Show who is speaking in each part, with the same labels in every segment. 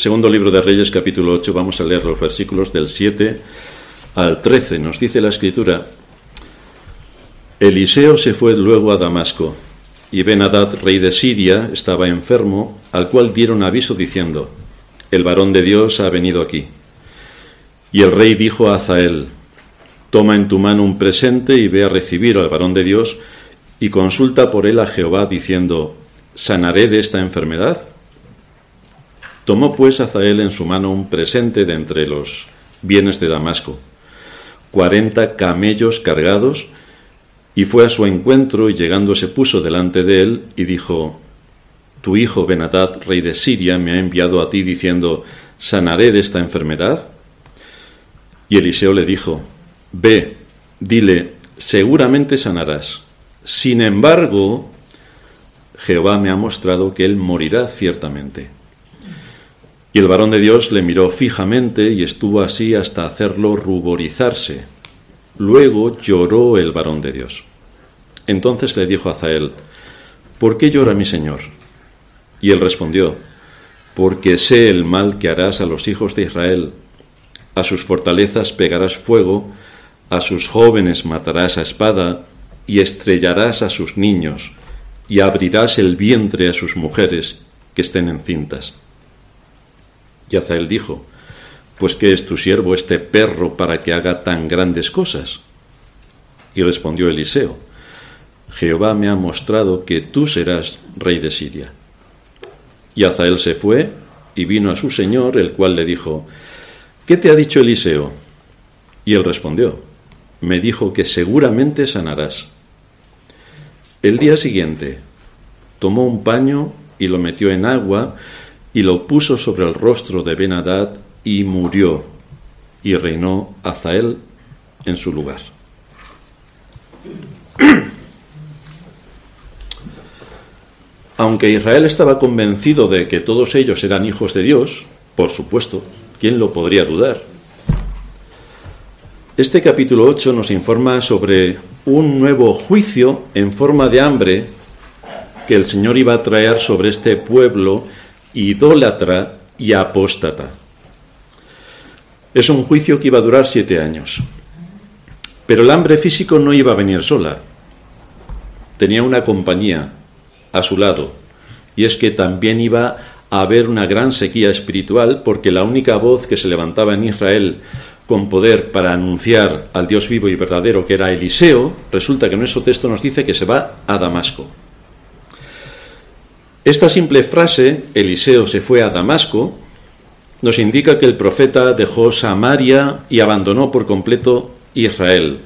Speaker 1: segundo libro de Reyes, capítulo 8, vamos a leer los versículos del 7 al 13. Nos dice la escritura, Eliseo se fue luego a Damasco, y Ben-Hadad, rey de Siria, estaba enfermo, al cual dieron aviso diciendo, El varón de Dios ha venido aquí. Y el rey dijo a Azael, Toma en tu mano un presente y ve a recibir al varón de Dios, y consulta por él a Jehová, diciendo, ¿sanaré de esta enfermedad? Tomó pues Azael en su mano un presente de entre los bienes de Damasco, cuarenta camellos cargados, y fue a su encuentro y llegando se puso delante de él y dijo, Tu hijo Benadad, rey de Siria, me ha enviado a ti diciendo, ¿sanaré de esta enfermedad? Y Eliseo le dijo, Ve, dile, seguramente sanarás. Sin embargo, Jehová me ha mostrado que él morirá ciertamente. Y el varón de Dios le miró fijamente y estuvo así hasta hacerlo ruborizarse. Luego lloró el varón de Dios. Entonces le dijo a Azael, ¿por qué llora mi señor? Y él respondió, porque sé el mal que harás a los hijos de Israel. A sus fortalezas pegarás fuego, a sus jóvenes matarás a espada, y estrellarás a sus niños, y abrirás el vientre a sus mujeres que estén encintas. Y Azael dijo, Pues ¿qué es tu siervo este perro para que haga tan grandes cosas? Y respondió Eliseo, Jehová me ha mostrado que tú serás rey de Siria. Y Azael se fue y vino a su señor, el cual le dijo, ¿qué te ha dicho Eliseo? Y él respondió, me dijo que seguramente sanarás. El día siguiente tomó un paño y lo metió en agua y lo puso sobre el rostro de Benadad y murió y reinó Azael en su lugar. Aunque Israel estaba convencido de que todos ellos eran hijos de Dios, por supuesto, ¿quién lo podría dudar? Este capítulo 8 nos informa sobre un nuevo juicio en forma de hambre que el Señor iba a traer sobre este pueblo idólatra y apóstata. Es un juicio que iba a durar siete años. Pero el hambre físico no iba a venir sola. Tenía una compañía a su lado. Y es que también iba a haber una gran sequía espiritual porque la única voz que se levantaba en Israel con poder para anunciar al Dios vivo y verdadero, que era Eliseo, resulta que en nuestro texto nos dice que se va a Damasco. Esta simple frase, Eliseo se fue a Damasco, nos indica que el profeta dejó Samaria y abandonó por completo Israel,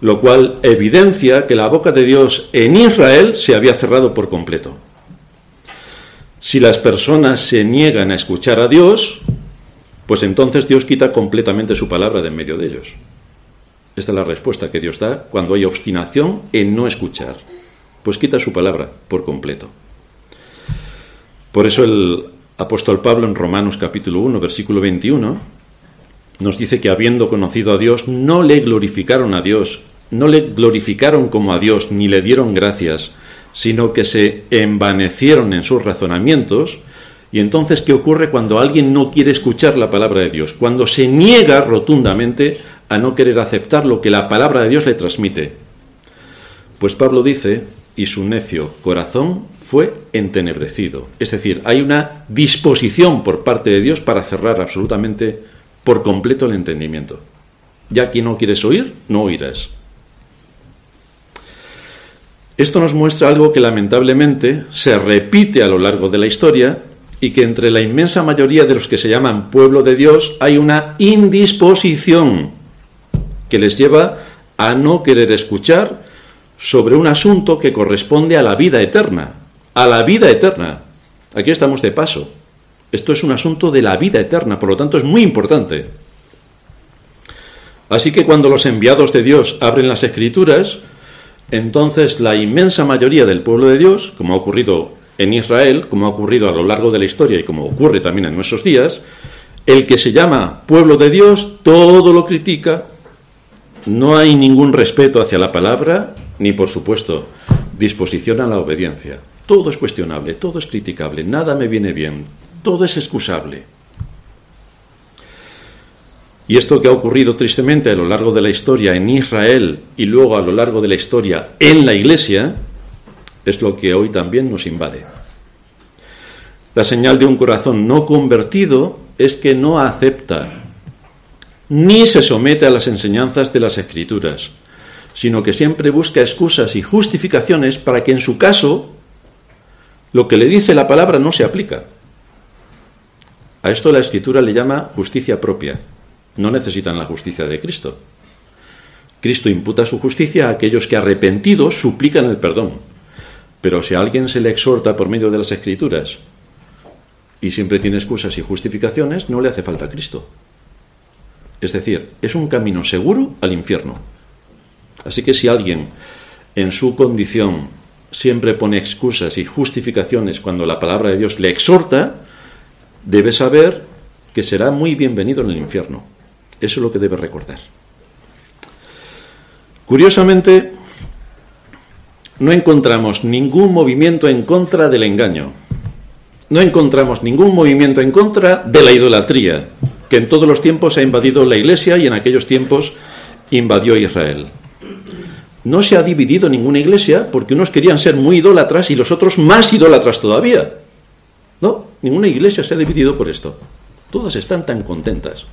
Speaker 1: lo cual evidencia que la boca de Dios en Israel se había cerrado por completo. Si las personas se niegan a escuchar a Dios, pues entonces Dios quita completamente su palabra de en medio de ellos. Esta es la respuesta que Dios da cuando hay obstinación en no escuchar. Pues quita su palabra por completo. Por eso el apóstol Pablo en Romanos capítulo 1, versículo 21, nos dice que habiendo conocido a Dios, no le glorificaron a Dios, no le glorificaron como a Dios, ni le dieron gracias, sino que se envanecieron en sus razonamientos, y entonces, ¿qué ocurre cuando alguien no quiere escuchar la palabra de Dios? Cuando se niega rotundamente a no querer aceptar lo que la palabra de Dios le transmite. Pues Pablo dice, y su necio corazón fue entenebrecido. Es decir, hay una disposición por parte de Dios para cerrar absolutamente por completo el entendimiento. Ya que no quieres oír, no oirás. Esto nos muestra algo que lamentablemente se repite a lo largo de la historia y que entre la inmensa mayoría de los que se llaman pueblo de Dios hay una indisposición que les lleva a no querer escuchar sobre un asunto que corresponde a la vida eterna, a la vida eterna. Aquí estamos de paso. Esto es un asunto de la vida eterna, por lo tanto es muy importante. Así que cuando los enviados de Dios abren las escrituras, entonces la inmensa mayoría del pueblo de Dios, como ha ocurrido en Israel, como ha ocurrido a lo largo de la historia y como ocurre también en nuestros días, el que se llama pueblo de Dios todo lo critica, no hay ningún respeto hacia la palabra, ni por supuesto disposición a la obediencia. Todo es cuestionable, todo es criticable, nada me viene bien, todo es excusable. Y esto que ha ocurrido tristemente a lo largo de la historia en Israel y luego a lo largo de la historia en la Iglesia, es lo que hoy también nos invade. La señal de un corazón no convertido es que no acepta ni se somete a las enseñanzas de las Escrituras, sino que siempre busca excusas y justificaciones para que en su caso lo que le dice la palabra no se aplica. A esto la Escritura le llama justicia propia. No necesitan la justicia de Cristo. Cristo imputa su justicia a aquellos que arrepentidos suplican el perdón. Pero si a alguien se le exhorta por medio de las Escrituras y siempre tiene excusas y justificaciones, no le hace falta Cristo. Es decir, es un camino seguro al infierno. Así que si alguien en su condición siempre pone excusas y justificaciones cuando la palabra de Dios le exhorta, debe saber que será muy bienvenido en el infierno. Eso es lo que debe recordar. Curiosamente, no encontramos ningún movimiento en contra del engaño. No encontramos ningún movimiento en contra de la idolatría, que en todos los tiempos ha invadido la Iglesia y en aquellos tiempos invadió Israel. No se ha dividido ninguna iglesia porque unos querían ser muy idólatras y los otros más idólatras todavía. No, ninguna iglesia se ha dividido por esto. Todas están tan contentas.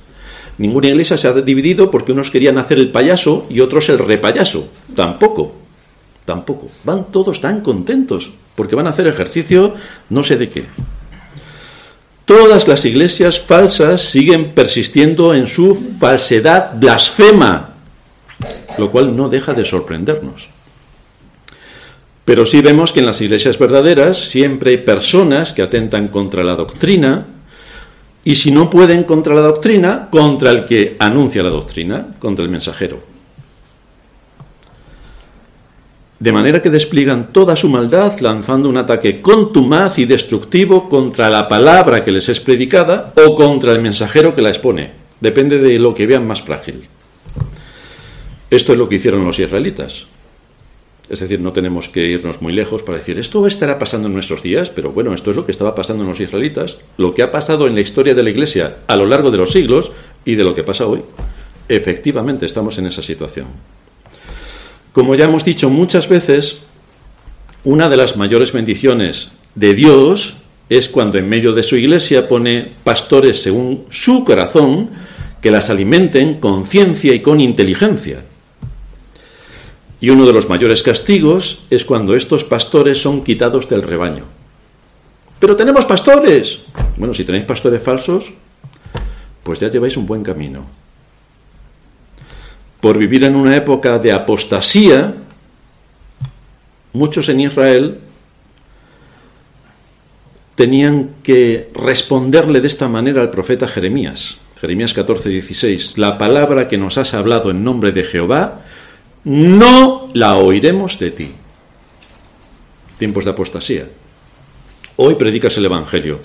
Speaker 1: Ninguna iglesia se ha dividido porque unos querían hacer el payaso y otros el repayaso. Tampoco. Tampoco. Van todos tan contentos porque van a hacer ejercicio no sé de qué. Todas las iglesias falsas siguen persistiendo en su falsedad blasfema, lo cual no deja de sorprendernos. Pero sí vemos que en las iglesias verdaderas siempre hay personas que atentan contra la doctrina, y si no pueden contra la doctrina, contra el que anuncia la doctrina, contra el mensajero. De manera que despliegan toda su maldad lanzando un ataque contumaz y destructivo contra la palabra que les es predicada o contra el mensajero que la expone. Depende de lo que vean más frágil. Esto es lo que hicieron los israelitas. Es decir, no tenemos que irnos muy lejos para decir, esto estará pasando en nuestros días, pero bueno, esto es lo que estaba pasando en los israelitas, lo que ha pasado en la historia de la Iglesia a lo largo de los siglos y de lo que pasa hoy. Efectivamente, estamos en esa situación. Como ya hemos dicho muchas veces, una de las mayores bendiciones de Dios es cuando en medio de su iglesia pone pastores según su corazón que las alimenten con ciencia y con inteligencia. Y uno de los mayores castigos es cuando estos pastores son quitados del rebaño. Pero tenemos pastores. Bueno, si tenéis pastores falsos, pues ya lleváis un buen camino. Por vivir en una época de apostasía, muchos en Israel tenían que responderle de esta manera al profeta Jeremías. Jeremías 14, 16. La palabra que nos has hablado en nombre de Jehová, no la oiremos de ti. Tiempos de apostasía. Hoy predicas el Evangelio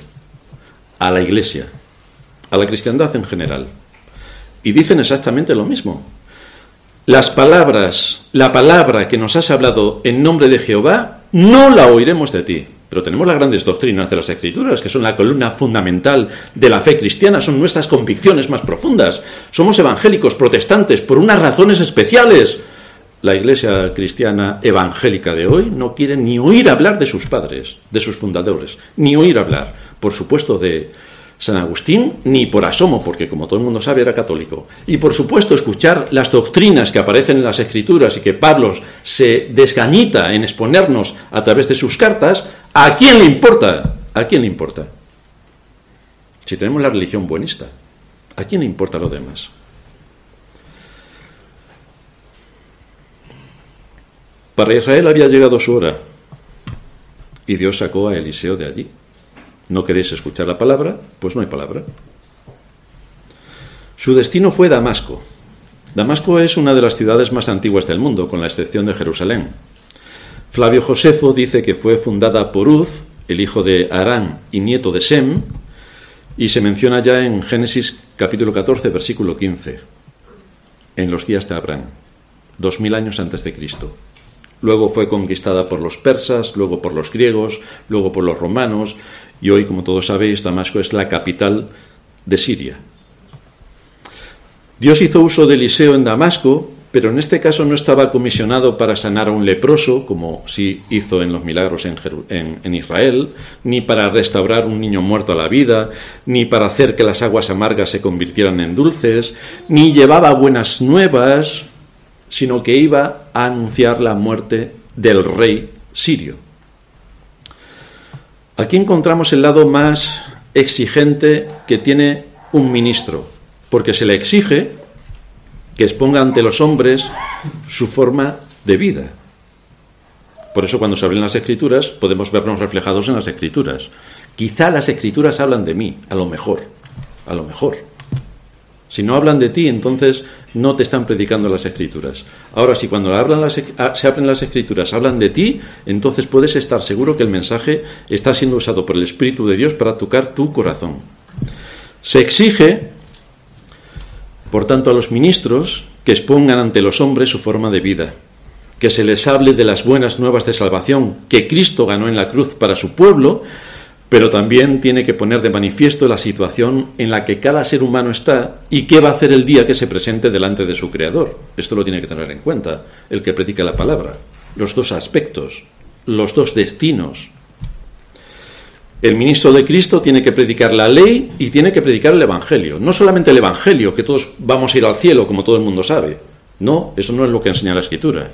Speaker 1: a la iglesia, a la cristiandad en general. Y dicen exactamente lo mismo. Las palabras, la palabra que nos has hablado en nombre de Jehová, no la oiremos de ti. Pero tenemos las grandes doctrinas de las Escrituras, que son la columna fundamental de la fe cristiana, son nuestras convicciones más profundas. Somos evangélicos, protestantes, por unas razones especiales la iglesia cristiana evangélica de hoy no quiere ni oír hablar de sus padres, de sus fundadores, ni oír hablar, por supuesto, de San Agustín, ni por asomo, porque como todo el mundo sabe era católico. Y por supuesto, escuchar las doctrinas que aparecen en las escrituras y que Pablo se desgañita en exponernos a través de sus cartas, ¿a quién le importa? ¿A quién le importa? Si tenemos la religión buenista, ¿a quién le importa lo demás? Para Israel había llegado su hora y Dios sacó a Eliseo de allí. ¿No queréis escuchar la palabra? Pues no hay palabra. Su destino fue Damasco. Damasco es una de las ciudades más antiguas del mundo, con la excepción de Jerusalén. Flavio Josefo dice que fue fundada por Uz, el hijo de Arán y nieto de Sem, y se menciona ya en Génesis capítulo 14, versículo 15, en los días de Abraham, dos mil años antes de Cristo. Luego fue conquistada por los persas, luego por los griegos, luego por los romanos y hoy, como todos sabéis, Damasco es la capital de Siria. Dios hizo uso de Eliseo en Damasco, pero en este caso no estaba comisionado para sanar a un leproso, como sí hizo en los milagros en, Israel, ni para restaurar un niño muerto a la vida, ni para hacer que las aguas amargas se convirtieran en dulces, ni llevaba buenas nuevas, sino que iba a anunciar la muerte del rey sirio. Aquí encontramos el lado más exigente que tiene un ministro, porque se le exige que exponga ante los hombres su forma de vida. Por eso cuando se abren las escrituras podemos vernos reflejados en las escrituras. Quizá las escrituras hablan de mí, a lo mejor, a lo mejor. Si no hablan de ti, entonces no te están predicando las escrituras. Ahora, si cuando hablan las, ah, se abren las escrituras hablan de ti, entonces puedes estar seguro que el mensaje está siendo usado por el Espíritu de Dios para tocar tu corazón. Se exige, por tanto, a los ministros que expongan ante los hombres su forma de vida, que se les hable de las buenas nuevas de salvación que Cristo ganó en la cruz para su pueblo, pero también tiene que poner de manifiesto la situación en la que cada ser humano está y qué va a hacer el día que se presente delante de su Creador. Esto lo tiene que tener en cuenta el que predica la palabra. Los dos aspectos, los dos destinos. El ministro de Cristo tiene que predicar la ley y tiene que predicar el Evangelio. No solamente el Evangelio, que todos vamos a ir al cielo, como todo el mundo sabe. No, eso no es lo que enseña la Escritura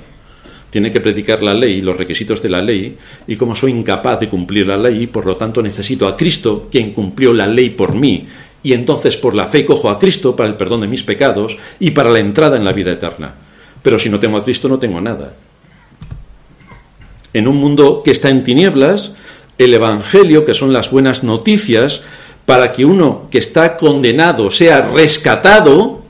Speaker 1: tiene que predicar la ley, los requisitos de la ley, y como soy incapaz de cumplir la ley, por lo tanto necesito a Cristo, quien cumplió la ley por mí, y entonces por la fe cojo a Cristo para el perdón de mis pecados y para la entrada en la vida eterna. Pero si no tengo a Cristo no tengo nada. En un mundo que está en tinieblas, el Evangelio, que son las buenas noticias, para que uno que está condenado sea rescatado,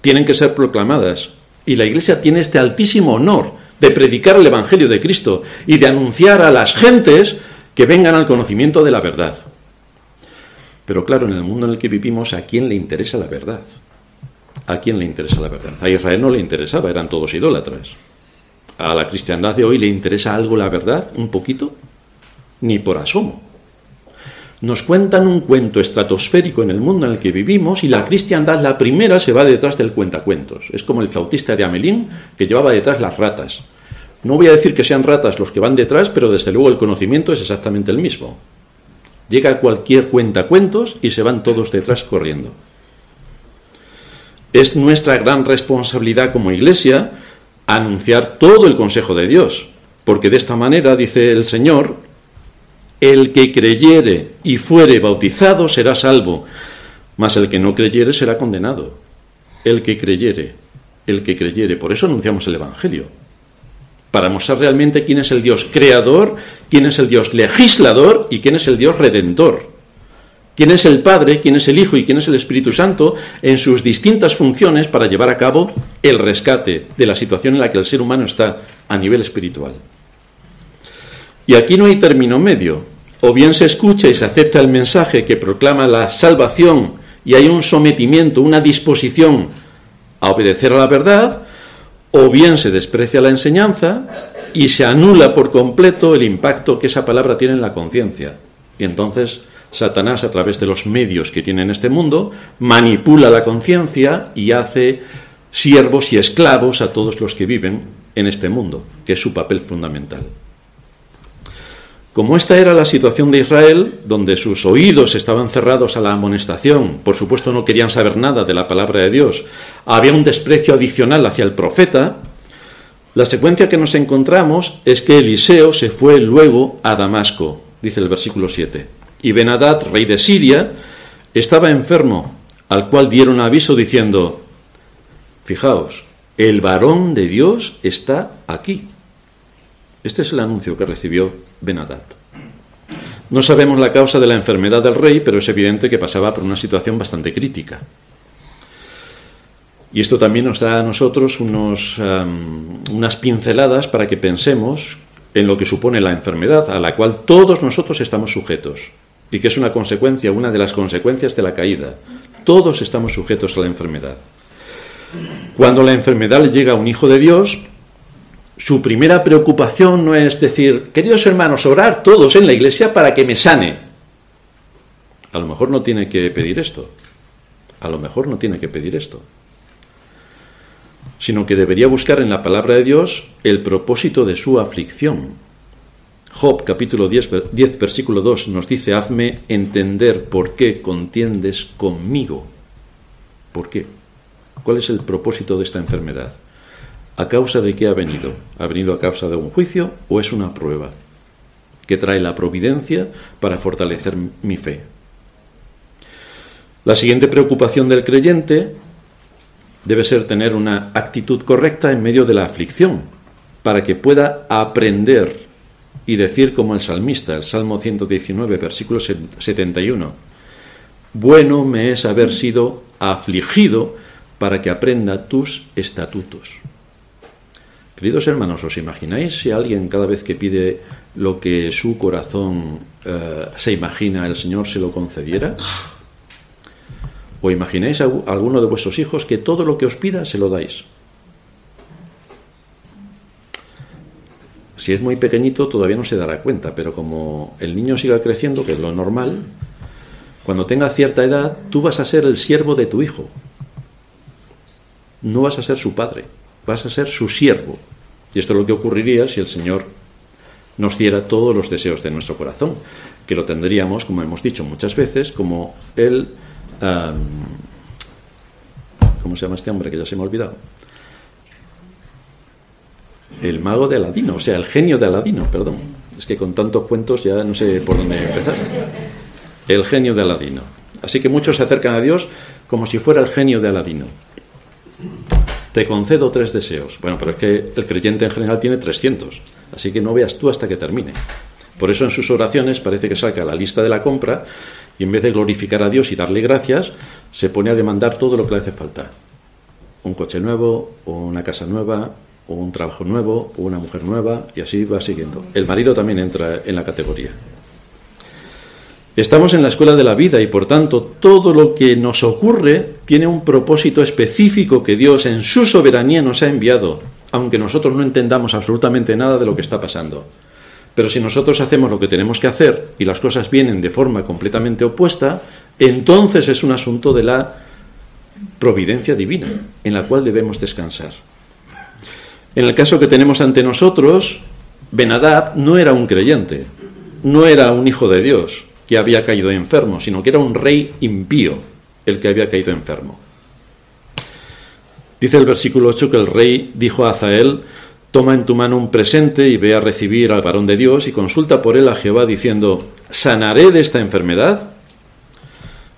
Speaker 1: tienen que ser proclamadas. Y la Iglesia tiene este altísimo honor de predicar el Evangelio de Cristo y de anunciar a las gentes que vengan al conocimiento de la verdad. Pero claro, en el mundo en el que vivimos, ¿a quién le interesa la verdad? ¿A quién le interesa la verdad? A Israel no le interesaba, eran todos idólatras. ¿A la cristiandad de hoy le interesa algo la verdad? ¿Un poquito? Ni por asomo nos cuentan un cuento estratosférico en el mundo en el que vivimos y la cristiandad, la primera, se va detrás del cuentacuentos. Es como el flautista de Amelín que llevaba detrás las ratas. No voy a decir que sean ratas los que van detrás, pero desde luego el conocimiento es exactamente el mismo. Llega cualquier cuentacuentos y se van todos detrás corriendo. Es nuestra gran responsabilidad como iglesia anunciar todo el consejo de Dios, porque de esta manera, dice el Señor, el que creyere y fuere bautizado será salvo, mas el que no creyere será condenado. El que creyere, el que creyere. Por eso anunciamos el Evangelio. Para mostrar realmente quién es el Dios creador, quién es el Dios legislador y quién es el Dios redentor. Quién es el Padre, quién es el Hijo y quién es el Espíritu Santo en sus distintas funciones para llevar a cabo el rescate de la situación en la que el ser humano está a nivel espiritual. Y aquí no hay término medio. O bien se escucha y se acepta el mensaje que proclama la salvación y hay un sometimiento, una disposición a obedecer a la verdad, o bien se desprecia la enseñanza y se anula por completo el impacto que esa palabra tiene en la conciencia. Y entonces Satanás, a través de los medios que tiene en este mundo, manipula la conciencia y hace siervos y esclavos a todos los que viven en este mundo, que es su papel fundamental. Como esta era la situación de Israel, donde sus oídos estaban cerrados a la amonestación, por supuesto no querían saber nada de la palabra de Dios, había un desprecio adicional hacia el profeta, la secuencia que nos encontramos es que Eliseo se fue luego a Damasco, dice el versículo 7, y Benadad, rey de Siria, estaba enfermo, al cual dieron aviso diciendo, fijaos, el varón de Dios está aquí. Este es el anuncio que recibió Benadad. No sabemos la causa de la enfermedad del rey, pero es evidente que pasaba por una situación bastante crítica. Y esto también nos da a nosotros unos, unas pinceladas para que pensemos en lo que supone la enfermedad, a la cual todos nosotros estamos sujetos, y que es una consecuencia, una de las consecuencias de la caída. Todos estamos sujetos a la enfermedad. Cuando la enfermedad le llega a un hijo de Dios, su primera preocupación no es decir, queridos hermanos, orar todos en la iglesia para que me sane. A lo mejor no tiene que pedir esto. a lo mejor no tiene que pedir esto, sino que debería buscar en la palabra de Dios el propósito de su aflicción. Job capítulo 10, 10 versículo 2 nos dice, hazme entender por qué contiendes conmigo. ¿Por qué? ¿Cuál es el propósito de esta enfermedad? ¿A causa de qué ha venido? ¿Ha venido a causa de un juicio o es una prueba que trae la providencia para fortalecer mi fe? La siguiente preocupación del creyente debe ser tener una actitud correcta en medio de la aflicción, para que pueda aprender y decir como el salmista, el Salmo 119, versículo 71, bueno me es haber sido afligido para que aprenda tus estatutos. Queridos hermanos, ¿os imagináis si alguien cada vez que pide lo que su corazón eh, se imagina, el Señor se lo concediera? ¿O imagináis a alguno de vuestros hijos que todo lo que os pida se lo dais? Si es muy pequeñito todavía no se dará cuenta, pero como el niño siga creciendo, que es lo normal, cuando tenga cierta edad, tú vas a ser el siervo de tu hijo. No vas a ser su padre vas a ser su siervo. Y esto es lo que ocurriría si el Señor nos diera todos los deseos de nuestro corazón, que lo tendríamos, como hemos dicho muchas veces, como el... ¿Cómo se llama este hombre que ya se me ha olvidado? El mago de Aladino, o sea, el genio de Aladino, perdón. Es que con tantos cuentos ya no sé por dónde empezar. El genio de Aladino. Así que muchos se acercan a Dios como si fuera el genio de Aladino te concedo tres deseos. Bueno, pero es que el creyente en general tiene 300, así que no veas tú hasta que termine. Por eso en sus oraciones parece que saca la lista de la compra y en vez de glorificar a Dios y darle gracias, se pone a demandar todo lo que le hace falta. Un coche nuevo, una casa nueva, un trabajo nuevo, una mujer nueva, y así va siguiendo. El marido también entra en la categoría. Estamos en la escuela de la vida y por tanto todo lo que nos ocurre tiene un propósito específico que Dios en su soberanía nos ha enviado, aunque nosotros no entendamos absolutamente nada de lo que está pasando. Pero si nosotros hacemos lo que tenemos que hacer y las cosas vienen de forma completamente opuesta, entonces es un asunto de la providencia divina en la cual debemos descansar. En el caso que tenemos ante nosotros, Benadab no era un creyente, no era un hijo de Dios, que había caído enfermo, sino que era un rey impío el que había caído enfermo. Dice el versículo 8 que el rey dijo a Azael, toma en tu mano un presente y ve a recibir al varón de Dios y consulta por él a Jehová diciendo, ¿sanaré de esta enfermedad?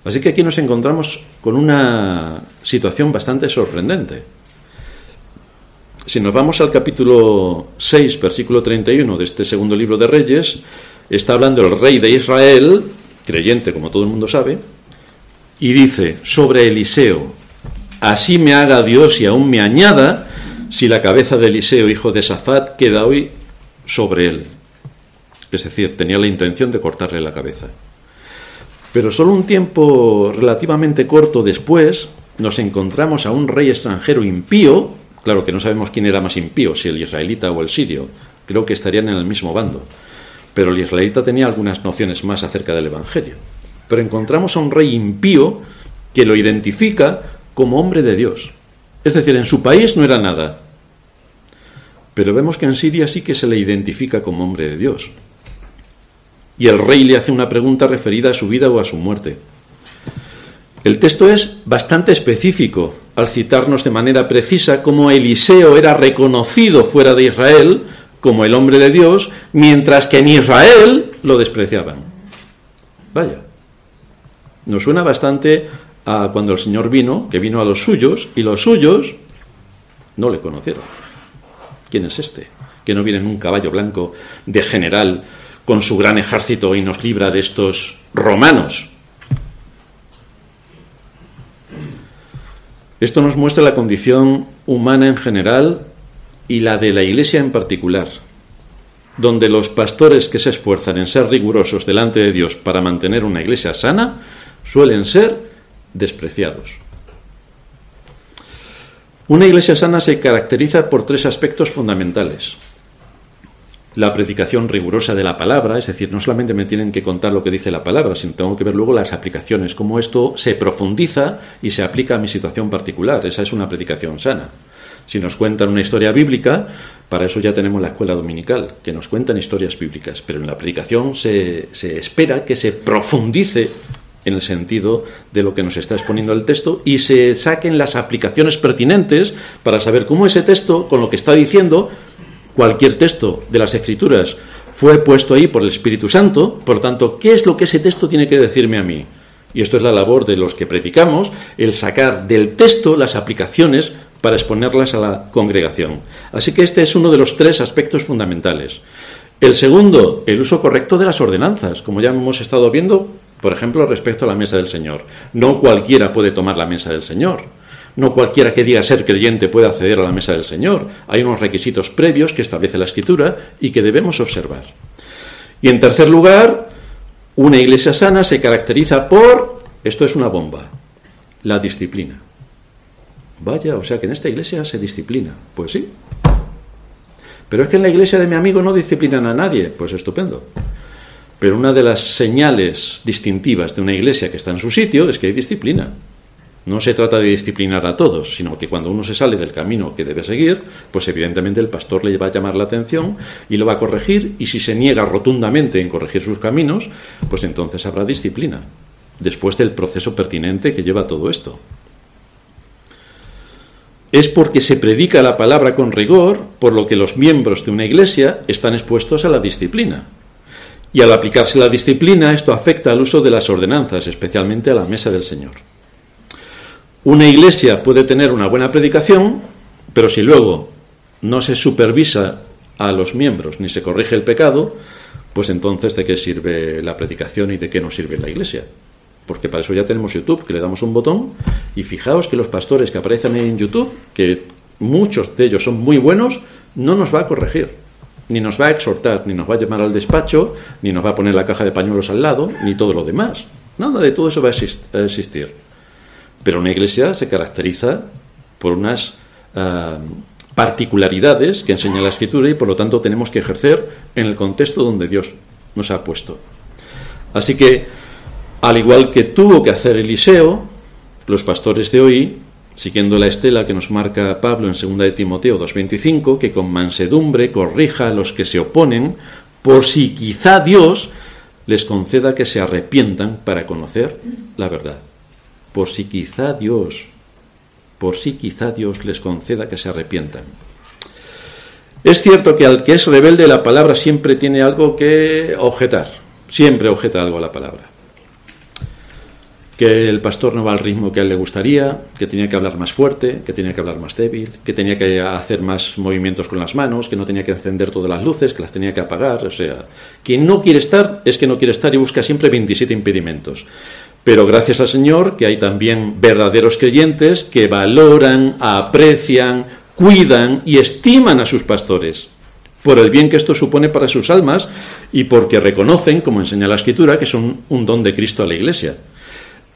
Speaker 1: Así que aquí nos encontramos con una situación bastante sorprendente. Si nos vamos al capítulo 6, versículo 31 de este segundo libro de Reyes, está hablando el rey de Israel, creyente como todo el mundo sabe, y dice sobre Eliseo, así me haga Dios y aún me añada si la cabeza de Eliseo, hijo de Safat, queda hoy sobre él. Es decir, tenía la intención de cortarle la cabeza. Pero solo un tiempo relativamente corto después nos encontramos a un rey extranjero impío, claro que no sabemos quién era más impío, si el israelita o el sirio, creo que estarían en el mismo bando pero el israelita tenía algunas nociones más acerca del Evangelio. Pero encontramos a un rey impío que lo identifica como hombre de Dios. Es decir, en su país no era nada. Pero vemos que en Siria sí que se le identifica como hombre de Dios. Y el rey le hace una pregunta referida a su vida o a su muerte. El texto es bastante específico al citarnos de manera precisa cómo Eliseo era reconocido fuera de Israel como el hombre de Dios, mientras que en Israel lo despreciaban. Vaya, nos suena bastante a cuando el Señor vino, que vino a los suyos, y los suyos no le conocieron. ¿Quién es este? Que no viene en un caballo blanco de general con su gran ejército y nos libra de estos romanos. Esto nos muestra la condición humana en general y la de la Iglesia en particular, donde los pastores que se esfuerzan en ser rigurosos delante de Dios para mantener una Iglesia sana suelen ser despreciados. Una Iglesia sana se caracteriza por tres aspectos fundamentales. la predicación rigurosa de la palabra, es decir, no solamente me tienen que contar lo que dice la palabra, sino tengo que ver luego las aplicaciones, cómo esto se profundiza y se aplica a mi situación particular. Esa es una predicación sana. Si nos cuentan una historia bíblica, para eso ya tenemos la escuela dominical, que nos cuentan historias bíblicas, pero en la predicación se, se espera que se profundice en el sentido de lo que nos está exponiendo el texto y se saquen las aplicaciones pertinentes para saber cómo ese texto, con lo que está diciendo, cualquier texto de las Escrituras fue puesto ahí por el Espíritu Santo, por tanto, ¿qué es lo que ese texto tiene que decirme a mí? Y esto es la labor de los que predicamos, el sacar del texto las aplicaciones para exponerlas a la congregación. Así que este es uno de los tres aspectos fundamentales. El segundo, el uso correcto de las ordenanzas, como ya hemos estado viendo, por ejemplo, respecto a la mesa del Señor. No cualquiera puede tomar la mesa del Señor. No cualquiera que diga ser creyente puede acceder a la mesa del Señor. Hay unos requisitos previos que establece la Escritura y que debemos observar. Y en tercer lugar, una iglesia sana se caracteriza por, esto es una bomba, la disciplina. Vaya, o sea que en esta iglesia se disciplina. Pues sí. Pero es que en la iglesia de mi amigo no disciplinan a nadie. Pues estupendo. Pero una de las señales distintivas de una iglesia que está en su sitio es que hay disciplina. No se trata de disciplinar a todos, sino que cuando uno se sale del camino que debe seguir, pues evidentemente el pastor le va a llamar la atención y lo va a corregir, y si se niega rotundamente en corregir sus caminos, pues entonces habrá disciplina, después del proceso pertinente que lleva todo esto. Es porque se predica la palabra con rigor, por lo que los miembros de una iglesia están expuestos a la disciplina. Y al aplicarse la disciplina, esto afecta al uso de las ordenanzas, especialmente a la mesa del Señor. Una iglesia puede tener una buena predicación, pero si luego no se supervisa a los miembros ni se corrige el pecado, pues entonces de qué sirve la predicación y de qué nos sirve la iglesia. Porque para eso ya tenemos YouTube, que le damos un botón y fijaos que los pastores que aparecen en YouTube, que muchos de ellos son muy buenos, no nos va a corregir, ni nos va a exhortar, ni nos va a llamar al despacho, ni nos va a poner la caja de pañuelos al lado, ni todo lo demás. Nada de todo eso va a existir. Pero una iglesia se caracteriza por unas ah, particularidades que enseña la escritura y por lo tanto tenemos que ejercer en el contexto donde Dios nos ha puesto. Así que, al igual que tuvo que hacer Eliseo, los pastores de hoy, siguiendo la estela que nos marca Pablo en 2 de Timoteo 2.25, que con mansedumbre corrija a los que se oponen, por si quizá Dios les conceda que se arrepientan para conocer la verdad por si quizá Dios, por si quizá Dios les conceda que se arrepientan. Es cierto que al que es rebelde la palabra siempre tiene algo que objetar, siempre objeta algo a la palabra. Que el pastor no va al ritmo que a él le gustaría, que tenía que hablar más fuerte, que tenía que hablar más débil, que tenía que hacer más movimientos con las manos, que no tenía que encender todas las luces, que las tenía que apagar. O sea, quien no quiere estar es que no quiere estar y busca siempre 27 impedimentos. Pero gracias al Señor que hay también verdaderos creyentes que valoran, aprecian, cuidan y estiman a sus pastores por el bien que esto supone para sus almas y porque reconocen, como enseña la Escritura, que son un don de Cristo a la Iglesia.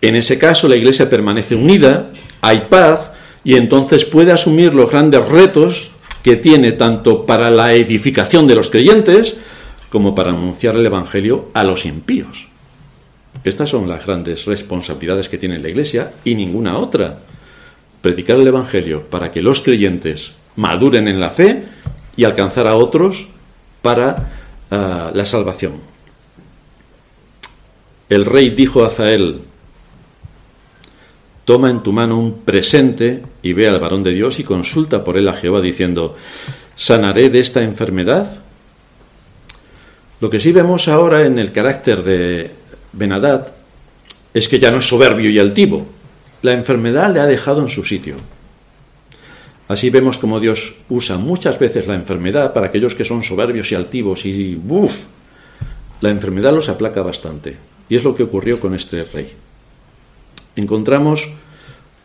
Speaker 1: En ese caso la Iglesia permanece unida, hay paz y entonces puede asumir los grandes retos que tiene tanto para la edificación de los creyentes como para anunciar el Evangelio a los impíos. Estas son las grandes responsabilidades que tiene la Iglesia y ninguna otra. Predicar el Evangelio para que los creyentes maduren en la fe y alcanzar a otros para ah, la salvación. El rey dijo a Zael, toma en tu mano un presente y ve al varón de Dios y consulta por él a Jehová diciendo, ¿sanaré de esta enfermedad? Lo que sí vemos ahora en el carácter de Benadad es que ya no es soberbio y altivo. La enfermedad le ha dejado en su sitio. Así vemos como Dios usa muchas veces la enfermedad para aquellos que son soberbios y altivos y ¡buf! La enfermedad los aplaca bastante. Y es lo que ocurrió con este rey. Encontramos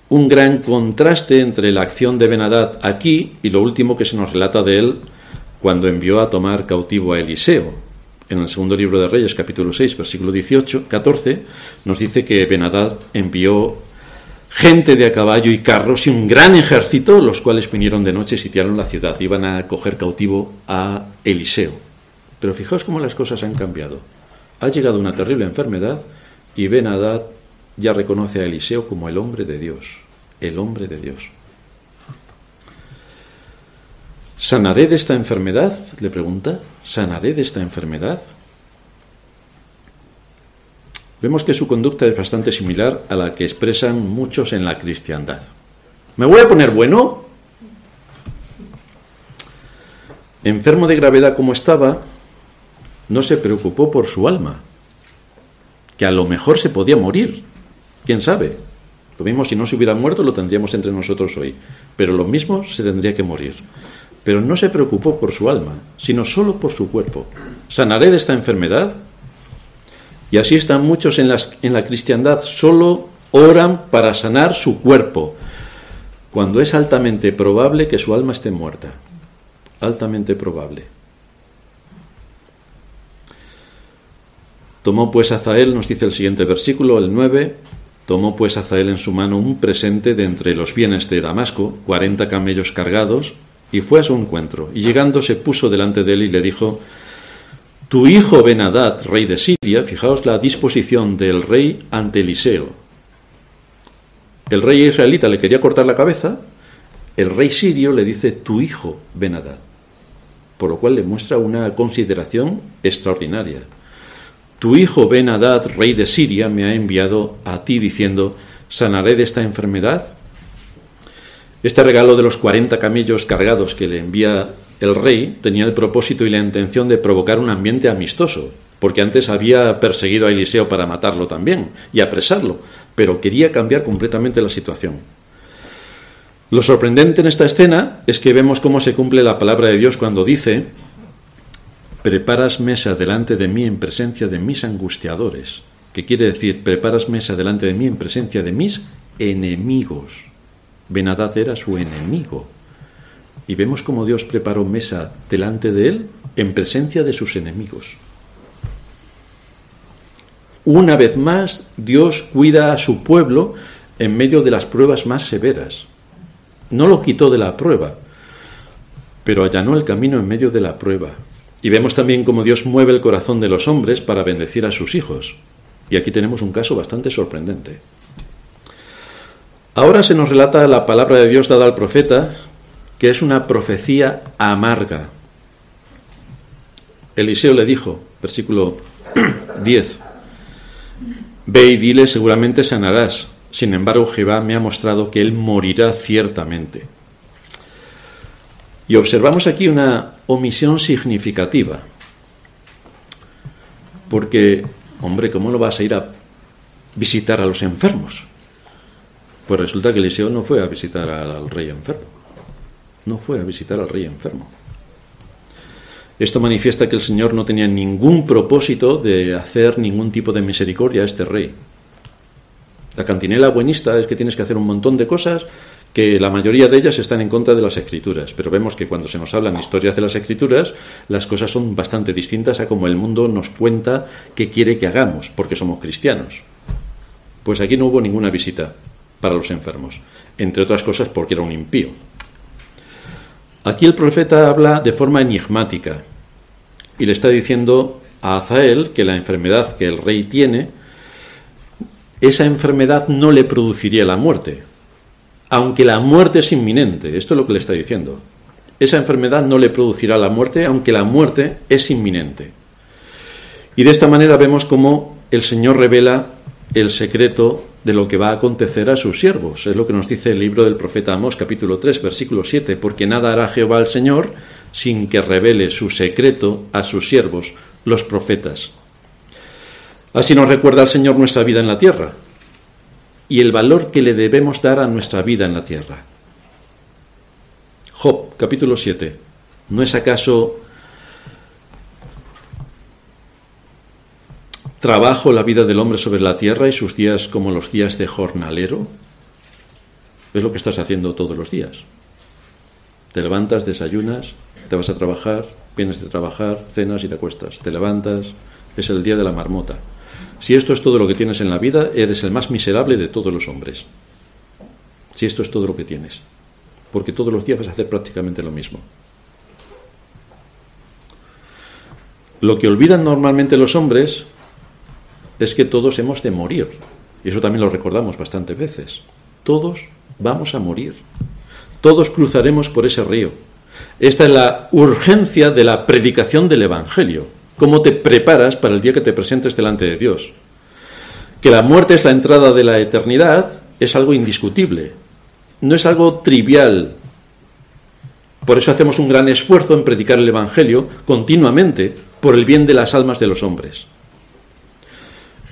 Speaker 1: un gran contraste entre la acción de Benadad aquí y lo último que se nos relata de él cuando envió a tomar cautivo a Eliseo, en el segundo libro de Reyes, capítulo 6, versículo 18, 14, nos dice que Benadad envió gente de a caballo y carros y un gran ejército, los cuales vinieron de noche y sitiaron la ciudad. Iban a coger cautivo a Eliseo. Pero fijaos cómo las cosas han cambiado. Ha llegado una terrible enfermedad y Ben Hadad ya reconoce a Eliseo como el hombre de Dios, el hombre de Dios. ¿Sanaré de esta enfermedad? le pregunta. ¿Sanaré de esta enfermedad? Vemos que su conducta es bastante similar a la que expresan muchos en la cristiandad. ¿Me voy a poner bueno? Enfermo de gravedad como estaba, no se preocupó por su alma, que a lo mejor se podía morir, quién sabe. Lo mismo si no se hubiera muerto lo tendríamos entre nosotros hoy, pero lo mismo se tendría que morir. Pero no se preocupó por su alma, sino solo por su cuerpo. ¿Sanaré de esta enfermedad? Y así están muchos en, en la cristiandad, solo oran para sanar su cuerpo, cuando es altamente probable que su alma esté muerta. Altamente probable. Tomó pues Azael, nos dice el siguiente versículo, el 9, tomó pues Azael en su mano un presente de entre los bienes de Damasco, cuarenta camellos cargados, y fue a su encuentro. Y llegando se puso delante de él y le dijo, Tu hijo Benadad, rey de Siria, fijaos la disposición del rey ante Eliseo. El rey israelita le quería cortar la cabeza, el rey sirio le dice, Tu hijo Benadad, por lo cual le muestra una consideración extraordinaria. Tu hijo Ben rey de Siria, me ha enviado a ti diciendo, ¿sanaré de esta enfermedad? Este regalo de los 40 camellos cargados que le envía el rey tenía el propósito y la intención de provocar un ambiente amistoso, porque antes había perseguido a Eliseo para matarlo también y apresarlo, pero quería cambiar completamente la situación. Lo sorprendente en esta escena es que vemos cómo se cumple la palabra de Dios cuando dice, preparas mesa delante de mí en presencia de mis angustiadores, que quiere decir, preparas mesa delante de mí en presencia de mis enemigos. Benadad era su enemigo. Y vemos cómo Dios preparó mesa delante de él en presencia de sus enemigos. Una vez más, Dios cuida a su pueblo en medio de las pruebas más severas. No lo quitó de la prueba, pero allanó el camino en medio de la prueba. Y vemos también cómo Dios mueve el corazón de los hombres para bendecir a sus hijos. Y aquí tenemos un caso bastante sorprendente. Ahora se nos relata la palabra de Dios dada al profeta, que es una profecía amarga. Eliseo le dijo, versículo 10, Ve y dile, seguramente sanarás. Sin embargo, Jehová me ha mostrado que él morirá ciertamente. Y observamos aquí una omisión significativa. Porque, hombre, ¿cómo no vas a ir a visitar a los enfermos? Pues resulta que Eliseo no fue a visitar al rey enfermo. No fue a visitar al rey enfermo. Esto manifiesta que el Señor no tenía ningún propósito de hacer ningún tipo de misericordia a este rey. La cantinela buenista es que tienes que hacer un montón de cosas que la mayoría de ellas están en contra de las escrituras, pero vemos que cuando se nos hablan historias de las escrituras, las cosas son bastante distintas a como el mundo nos cuenta que quiere que hagamos, porque somos cristianos. Pues aquí no hubo ninguna visita para los enfermos, entre otras cosas porque era un impío. Aquí el profeta habla de forma enigmática y le está diciendo a Azael que la enfermedad que el rey tiene, esa enfermedad no le produciría la muerte, aunque la muerte es inminente. Esto es lo que le está diciendo. Esa enfermedad no le producirá la muerte, aunque la muerte es inminente. Y de esta manera vemos cómo el Señor revela el secreto de lo que va a acontecer a sus siervos. Es lo que nos dice el libro del profeta Amós, capítulo 3, versículo 7, porque nada hará Jehová al Señor sin que revele su secreto a sus siervos, los profetas. Así nos recuerda el Señor nuestra vida en la tierra y el valor que le debemos dar a nuestra vida en la tierra. Job, capítulo 7. ¿No es acaso trabajo la vida del hombre sobre la tierra y sus días como los días de jornalero? Es lo que estás haciendo todos los días. Te levantas, desayunas, te vas a trabajar, vienes de trabajar, cenas y te acuestas. Te levantas, es el día de la marmota. Si esto es todo lo que tienes en la vida, eres el más miserable de todos los hombres. Si esto es todo lo que tienes. Porque todos los días vas a hacer prácticamente lo mismo. Lo que olvidan normalmente los hombres es que todos hemos de morir. Y eso también lo recordamos bastantes veces. Todos vamos a morir. Todos cruzaremos por ese río. Esta es la urgencia de la predicación del Evangelio. Cómo te preparas para el día que te presentes delante de Dios. Que la muerte es la entrada de la eternidad es algo indiscutible. No es algo trivial. Por eso hacemos un gran esfuerzo en predicar el Evangelio continuamente por el bien de las almas de los hombres.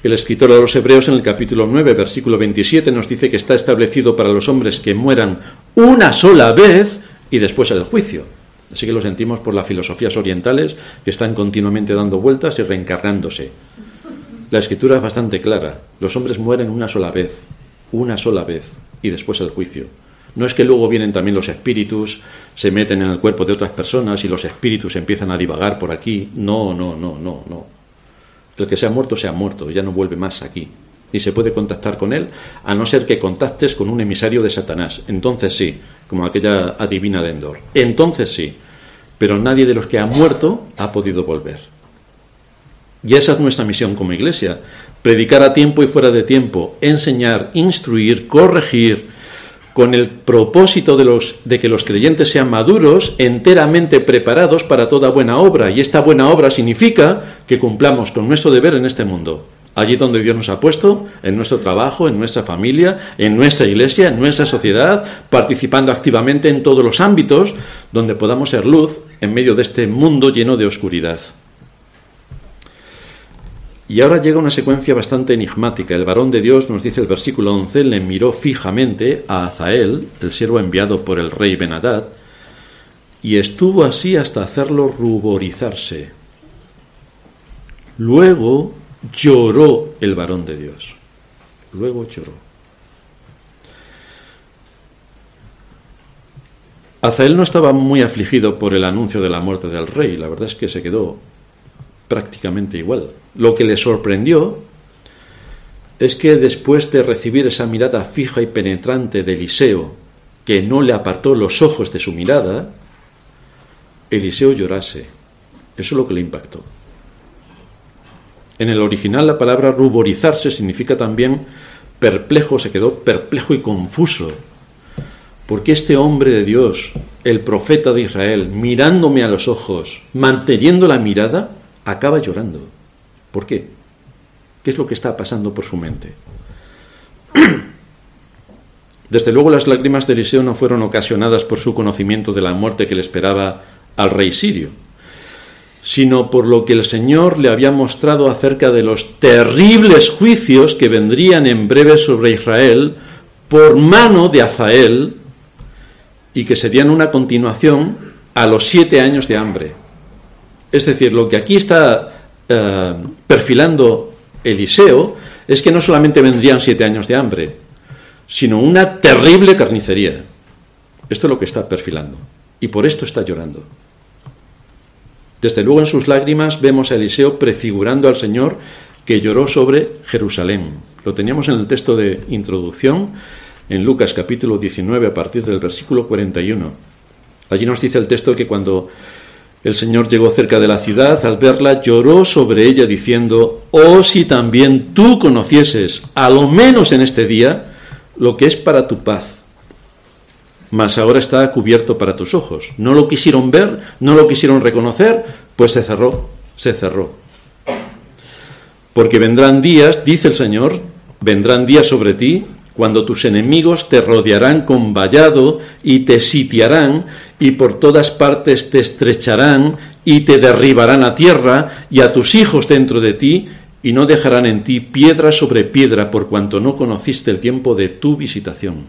Speaker 1: El escritor de los Hebreos en el capítulo 9, versículo 27 nos dice que está establecido para los hombres que mueran una sola vez y después el juicio. Así que lo sentimos por las filosofías orientales que están continuamente dando vueltas y reencarnándose. La escritura es bastante clara. Los hombres mueren una sola vez, una sola vez y después el juicio. No es que luego vienen también los espíritus, se meten en el cuerpo de otras personas y los espíritus empiezan a divagar por aquí. No, no, no, no, no. El que se ha muerto, se ha muerto, ya no vuelve más aquí. Ni se puede contactar con él, a no ser que contactes con un emisario de Satanás. Entonces sí, como aquella adivina de Endor. Entonces sí. Pero nadie de los que ha muerto ha podido volver. Y esa es nuestra misión como iglesia. Predicar a tiempo y fuera de tiempo, enseñar, instruir, corregir, con el propósito de, los, de que los creyentes sean maduros, enteramente preparados para toda buena obra. Y esta buena obra significa que cumplamos con nuestro deber en este mundo. Allí donde Dios nos ha puesto, en nuestro trabajo, en nuestra familia, en nuestra iglesia, en nuestra sociedad, participando activamente en todos los ámbitos donde podamos ser luz en medio de este mundo lleno de oscuridad. Y ahora llega una secuencia bastante enigmática. El varón de Dios, nos dice el versículo 11, le miró fijamente a Azael, el siervo enviado por el rey Benadad, y estuvo así hasta hacerlo ruborizarse. Luego lloró el varón de Dios. Luego lloró. Azael no estaba muy afligido por el anuncio de la muerte del rey, la verdad es que se quedó prácticamente igual. Lo que le sorprendió es que después de recibir esa mirada fija y penetrante de Eliseo, que no le apartó los ojos de su mirada, Eliseo llorase. Eso es lo que le impactó. En el original la palabra ruborizarse significa también perplejo, se quedó perplejo y confuso. Porque este hombre de Dios, el profeta de Israel, mirándome a los ojos, manteniendo la mirada, acaba llorando. ¿Por qué? ¿Qué es lo que está pasando por su mente? Desde luego las lágrimas de Eliseo no fueron ocasionadas por su conocimiento de la muerte que le esperaba al rey sirio, sino por lo que el Señor le había mostrado acerca de los terribles juicios que vendrían en breve sobre Israel por mano de Azael y que serían una continuación a los siete años de hambre. Es decir, lo que aquí está eh, perfilando Eliseo es que no solamente vendrían siete años de hambre, sino una terrible carnicería. Esto es lo que está perfilando. Y por esto está llorando. Desde luego en sus lágrimas vemos a Eliseo prefigurando al Señor que lloró sobre Jerusalén. Lo teníamos en el texto de introducción, en Lucas capítulo 19, a partir del versículo 41. Allí nos dice el texto que cuando el Señor llegó cerca de la ciudad, al verla lloró sobre ella diciendo, oh si también tú conocieses, a lo menos en este día, lo que es para tu paz. Mas ahora está cubierto para tus ojos. No lo quisieron ver, no lo quisieron reconocer, pues se cerró, se cerró. Porque vendrán días, dice el Señor, vendrán días sobre ti cuando tus enemigos te rodearán con vallado y te sitiarán y por todas partes te estrecharán y te derribarán a tierra y a tus hijos dentro de ti y no dejarán en ti piedra sobre piedra por cuanto no conociste el tiempo de tu visitación.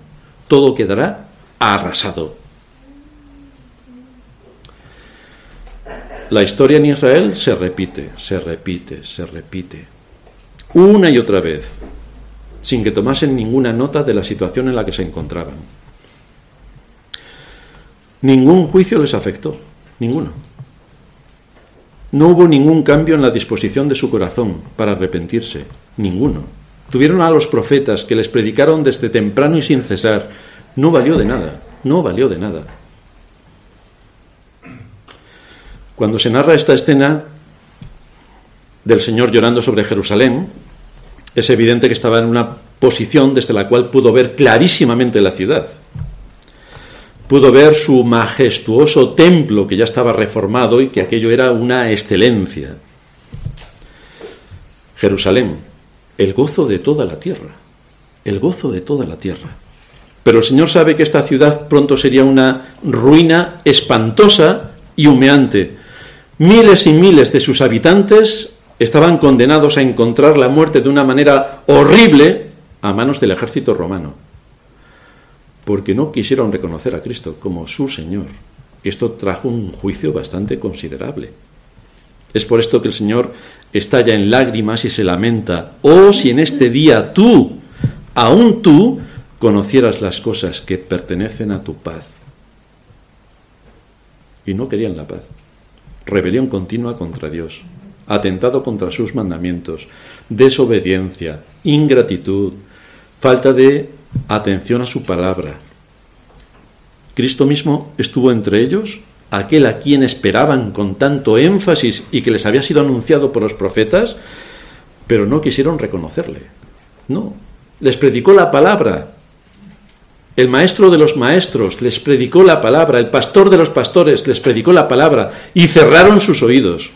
Speaker 1: Todo quedará arrasado. La historia en Israel se repite, se repite, se repite. Una y otra vez sin que tomasen ninguna nota de la situación en la que se encontraban. Ningún juicio les afectó, ninguno. No hubo ningún cambio en la disposición de su corazón para arrepentirse, ninguno. Tuvieron a los profetas que les predicaron desde temprano y sin cesar. No valió de nada, no valió de nada. Cuando se narra esta escena, del Señor llorando sobre Jerusalén, es evidente que estaba en una posición desde la cual pudo ver clarísimamente la ciudad. Pudo ver su majestuoso templo que ya estaba reformado y que aquello era una excelencia. Jerusalén, el gozo de toda la tierra, el gozo de toda la tierra. Pero el Señor sabe que esta ciudad pronto sería una ruina espantosa y humeante. Miles y miles de sus habitantes estaban condenados a encontrar la muerte de una manera horrible a manos del ejército romano, porque no quisieron reconocer a Cristo como su Señor. Esto trajo un juicio bastante considerable. Es por esto que el Señor estalla en lágrimas y se lamenta, oh si en este día tú, aún tú, conocieras las cosas que pertenecen a tu paz. Y no querían la paz. Rebelión continua contra Dios, atentado contra sus mandamientos, desobediencia, ingratitud, falta de atención a su palabra. Cristo mismo estuvo entre ellos, aquel a quien esperaban con tanto énfasis y que les había sido anunciado por los profetas, pero no quisieron reconocerle. No, les predicó la palabra. El maestro de los maestros les predicó la palabra, el pastor de los pastores les predicó la palabra y cerraron sus oídos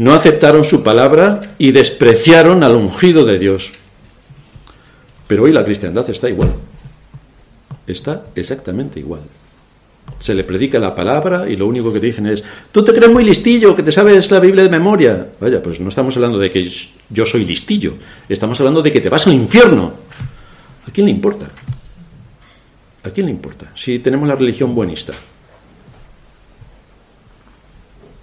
Speaker 1: no aceptaron su palabra y despreciaron al ungido de Dios. Pero hoy la cristiandad está igual. Está exactamente igual. Se le predica la palabra y lo único que te dicen es, tú te crees muy listillo, que te sabes la Biblia de memoria. Vaya, pues no estamos hablando de que yo soy listillo, estamos hablando de que te vas al infierno. ¿A quién le importa? ¿A quién le importa? Si tenemos la religión buenista.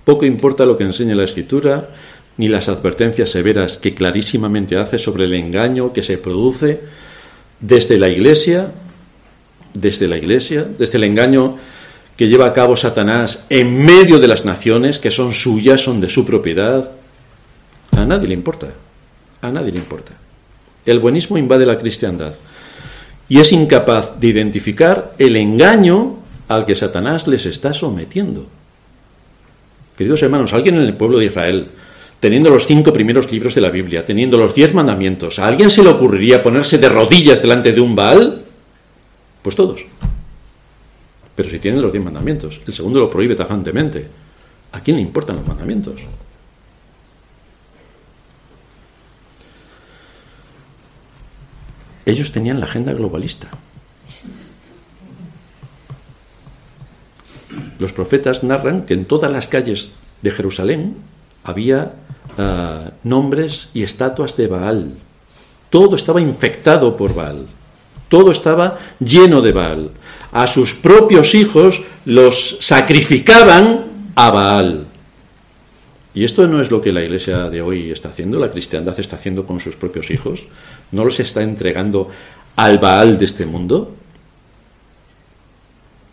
Speaker 1: Poco importa lo que enseña la Escritura, ni las advertencias severas que clarísimamente hace sobre el engaño que se produce desde la Iglesia, desde la Iglesia, desde el engaño que lleva a cabo Satanás en medio de las naciones que son suyas, son de su propiedad. A nadie le importa, a nadie le importa. El buenismo invade la cristiandad y es incapaz de identificar el engaño al que Satanás les está sometiendo. Queridos hermanos, alguien en el pueblo de Israel, teniendo los cinco primeros libros de la Biblia, teniendo los diez mandamientos, ¿a alguien se le ocurriría ponerse de rodillas delante de un Baal? Pues todos. Pero si tienen los diez mandamientos, el segundo lo prohíbe tajantemente. ¿A quién le importan los mandamientos? Ellos tenían la agenda globalista. los profetas narran que en todas las calles de Jerusalén había ah, nombres y estatuas de Baal. Todo estaba infectado por Baal. Todo estaba lleno de Baal. A sus propios hijos los sacrificaban a Baal. Y esto no es lo que la iglesia de hoy está haciendo, la cristiandad está haciendo con sus propios hijos. No los está entregando al Baal de este mundo,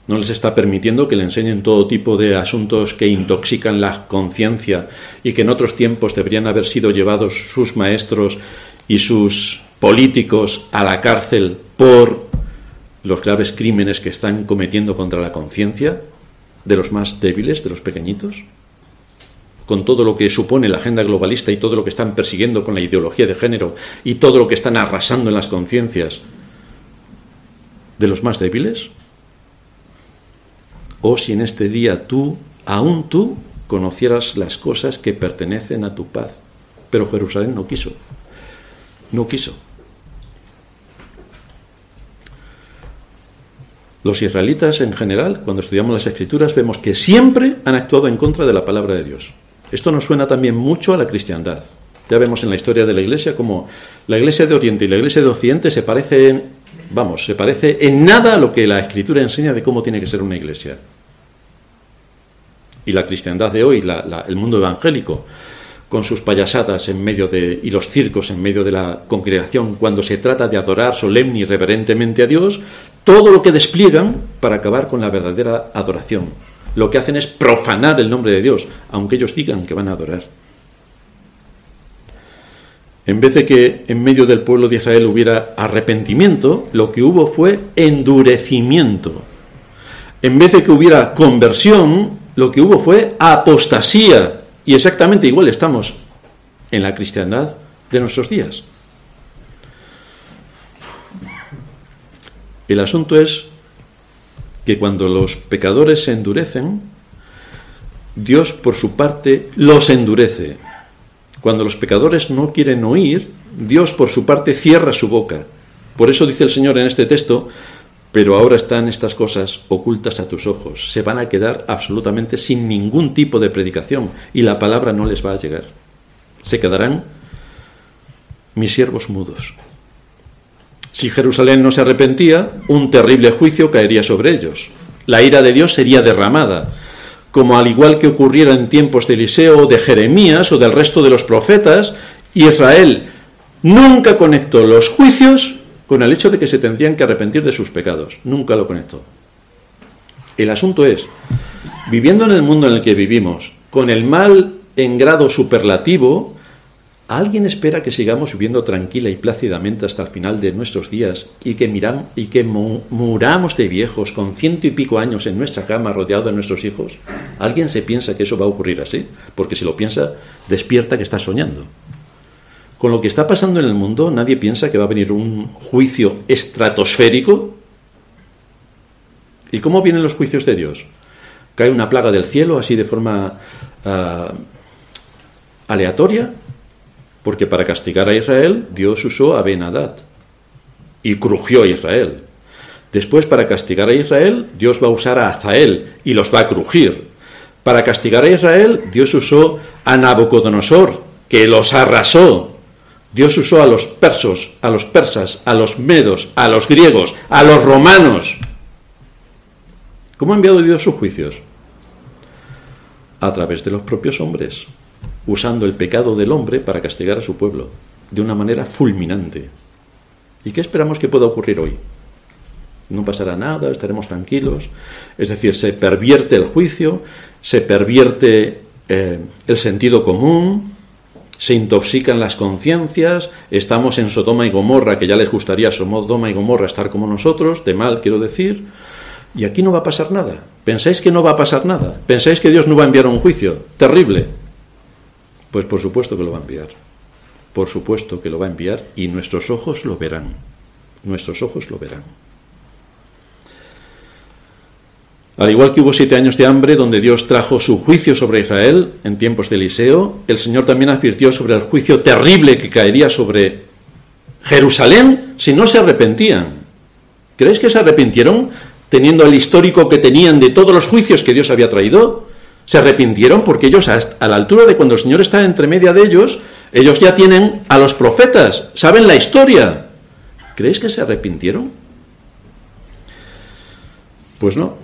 Speaker 1: no les está permitiendo que le enseñen todo tipo de asuntos que intoxican la conciencia y que en otros tiempos deberían haber sido llevados sus maestros y sus políticos a la cárcel por los graves crímenes que están cometiendo contra la conciencia de los más débiles, de los pequeñitos, con todo lo que supone la agenda globalista y todo lo que están persiguiendo con la ideología de género y todo lo que están arrasando en las conciencias de los más débiles o si en este día tú, aún tú, conocieras las cosas que pertenecen a tu paz. Pero Jerusalén no quiso, no quiso. Los israelitas en general, cuando estudiamos las escrituras, vemos que siempre han actuado en contra de la palabra de Dios. Esto nos suena también mucho a la cristiandad. Ya vemos en la historia de la iglesia como la iglesia de Oriente y la iglesia de Occidente se parecen, vamos, se parece en nada a lo que la escritura enseña de cómo tiene que ser una iglesia y la cristiandad de hoy, el mundo evangélico, con sus payasadas en medio de, y los circos en medio de la congregación, cuando se trata de adorar solemne y reverentemente a Dios, todo lo que despliegan para acabar con la verdadera adoración. Lo que hacen es profanar el nombre de Dios, aunque ellos digan que van a adorar. En vez de que en medio del pueblo de Israel hubiera arrepentimiento, lo que hubo fue endurecimiento. En vez de que hubiera conversión, lo que hubo fue apostasía Y exactamente igual estamos en la cristiandad de nuestros días. El asunto es que cuando los pecadores se endurecen, Dios por su parte los endurece. Cuando los pecadores no quieren oír, Dios por su parte cierra su boca. Por eso dice el Señor en este texto, pero ahora están estas cosas ocultas a tus ojos. Se van a quedar absolutamente sin ningún tipo de predicación y la palabra no les va a llegar. Se quedarán mis siervos mudos. Si Jerusalén no se arrepentía, un terrible juicio caería sobre ellos. La ira de Dios sería derramada, como al igual que ocurriera en tiempos de Eliseo, de Jeremías o del resto de los profetas, Israel nunca conectó los juicios con el hecho de que se tendrían que arrepentir de sus pecados. Nunca lo conectó. El asunto es, viviendo en el mundo en el que vivimos, con el mal en grado superlativo, ¿alguien espera que sigamos viviendo tranquila y plácidamente hasta el final de nuestros días y que, miram, y que muramos de viejos con ciento y pico años en nuestra cama rodeado de nuestros hijos? ¿Alguien se piensa que eso va a ocurrir así? Porque si lo piensa, despierta que está soñando. Con lo que está pasando en el mundo, nadie piensa que va a venir un juicio estratosférico. ¿Y cómo vienen los juicios de Dios? Cae una plaga del cielo así de forma ah, aleatoria, porque para castigar a Israel Dios usó a Benadad y crujió a Israel. Después, para castigar a Israel, Dios va a usar a Azael y los va a crujir. Para castigar a Israel, Dios usó a Nabucodonosor, que los arrasó Dios usó a los persos, a los persas, a los medos, a los griegos, a los romanos. ¿Cómo ha enviado Dios sus juicios? A través de los propios hombres, usando el pecado del hombre para castigar a su pueblo, de una manera fulminante. ¿Y qué esperamos que pueda ocurrir hoy? No pasará nada, estaremos tranquilos. Es decir, se pervierte el juicio, se pervierte eh, el sentido común, se intoxican las conciencias, estamos en Sodoma y Gomorra, que ya les gustaría Sodoma y Gomorra estar como nosotros, de mal quiero decir, y aquí no va a pasar nada. ¿Pensáis que no va a pasar nada? ¿Pensáis que Dios no va a enviar un juicio terrible? Pues por supuesto que lo va a enviar. Por supuesto que lo va a enviar y nuestros ojos lo verán. Nuestros ojos lo verán. Al igual que hubo siete años de hambre donde Dios trajo su juicio sobre Israel en tiempos de Eliseo, el Señor también advirtió sobre el juicio terrible que caería sobre Jerusalén si no se arrepentían. ¿Crees que se arrepintieron teniendo el histórico que tenían de todos los juicios que Dios había traído? Se arrepintieron porque ellos, a la altura de cuando el Señor está entre media de ellos, ellos ya tienen a los profetas, saben la historia. ¿Crees que se arrepintieron? Pues no,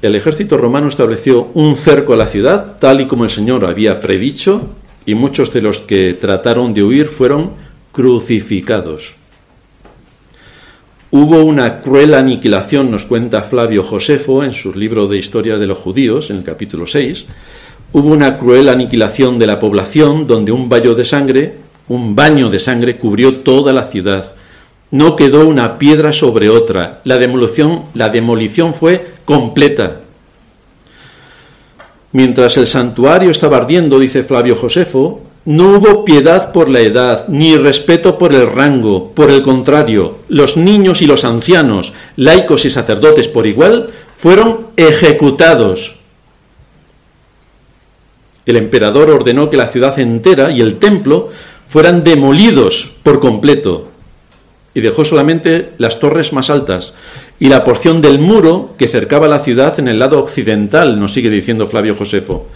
Speaker 1: el ejército romano estableció un cerco a la ciudad, tal y como el Señor había predicho, y muchos de los que trataron de huir fueron crucificados. Hubo una cruel aniquilación, nos cuenta Flavio Josefo en su libro de Historia de los Judíos, en el capítulo 6. Hubo una cruel aniquilación de la población donde un baño de sangre, un baño de sangre cubrió toda la ciudad. No quedó una piedra sobre otra. La demolición, la demolición fue completa. Mientras el santuario estaba ardiendo, dice Flavio Josefo, no hubo piedad por la edad, ni respeto por el rango. Por el contrario, los niños y los ancianos, laicos y sacerdotes por igual, fueron ejecutados. El emperador ordenó que la ciudad entera y el templo fueran demolidos por completo y dejó solamente las torres más altas y la porción del muro que cercaba la ciudad en el lado occidental, nos sigue diciendo Flavio Josefo.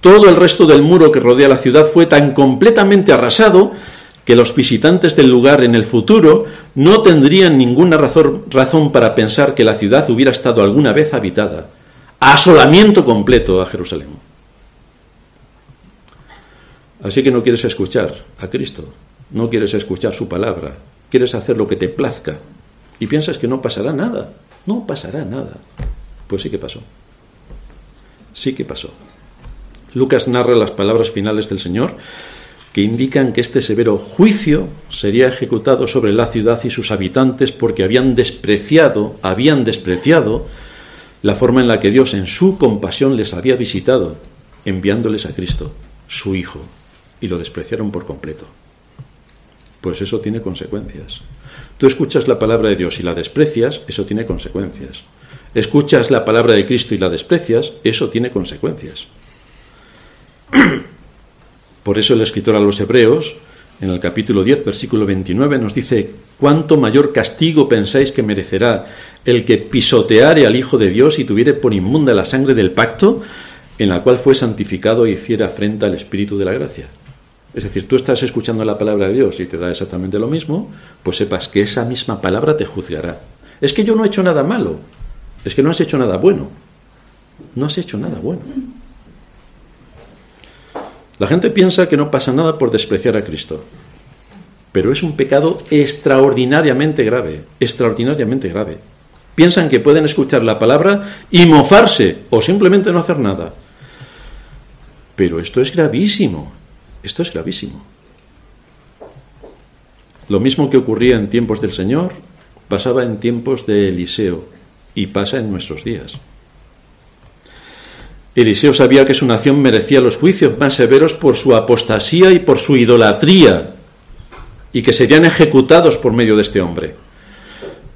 Speaker 1: Todo el resto del muro que rodea la ciudad fue tan completamente arrasado que los visitantes del lugar en el futuro no tendrían ninguna razón, razón para pensar que la ciudad hubiera estado alguna vez habitada. Asolamiento completo a Jerusalén. Así que no quieres escuchar a Cristo, no quieres escuchar su palabra, quieres hacer lo que te plazca, y piensas que no pasará nada. No pasará nada. Pues sí que pasó. Sí que pasó. Lucas narra las palabras finales del Señor que indican que este severo juicio sería ejecutado sobre la ciudad y sus habitantes porque habían despreciado, habían despreciado la forma en la que Dios en su compasión les había visitado, enviándoles a Cristo. su hijo, y lo despreciaron por completo. Pues eso tiene consecuencias. Tú escuchas la palabra de Dios y la desprecias, eso tiene consecuencias. Escuchas la palabra de Cristo y la desprecias, eso tiene consecuencias. Por eso el escritor a los Hebreos, en el capítulo 10, versículo 29, nos dice, ¿cuánto mayor castigo pensáis que merecerá el que pisoteare al Hijo de Dios y tuviere por inmunda la sangre del pacto en la cual fue santificado e hiciera afrenta al Espíritu de la gracia? Es decir, tú estás escuchando la palabra de Dios y te da exactamente lo mismo, pues sepas que esa misma palabra te juzgará. Es que yo no he hecho nada malo, es que no has hecho nada bueno. No has hecho nada bueno. La gente piensa que no pasa nada por despreciar a Cristo, pero es un pecado extraordinariamente grave, extraordinariamente grave. Piensan que pueden escuchar la palabra y mofarse o simplemente no hacer nada. Pero esto es gravísimo, esto es gravísimo. Lo mismo que ocurría en tiempos del Señor, pasaba en tiempos de Eliseo y pasa en nuestros días. Eliseo sabía que su nación merecía los juicios más severos por su apostasía y por su idolatría, y que serían ejecutados por medio de este hombre.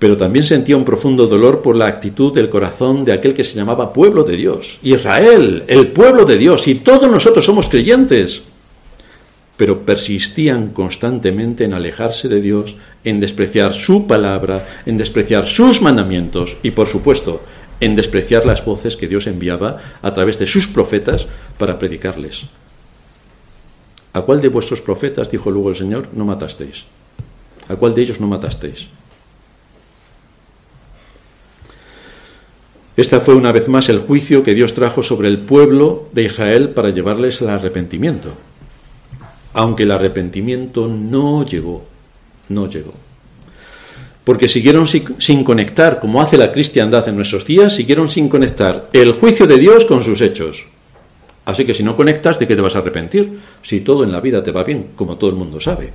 Speaker 1: Pero también sentía un profundo dolor por la actitud del corazón de aquel que se llamaba pueblo de Dios, Israel, el pueblo de Dios, y todos nosotros somos creyentes pero persistían constantemente en alejarse de Dios, en despreciar su palabra, en despreciar sus mandamientos y, por supuesto, en despreciar las voces que Dios enviaba a través de sus profetas para predicarles. ¿A cuál de vuestros profetas, dijo luego el Señor, no matasteis? ¿A cuál de ellos no matasteis? Esta fue una vez más el juicio que Dios trajo sobre el pueblo de Israel para llevarles al arrepentimiento aunque el arrepentimiento no llegó, no llegó. Porque siguieron sin, conectar, como hace la cristiandad en nuestros días, siguieron sin conectar el juicio de Dios con sus hechos. Así que si no conectas, ¿de qué te vas a arrepentir? Si todo en la vida te va bien, como todo el mundo sabe.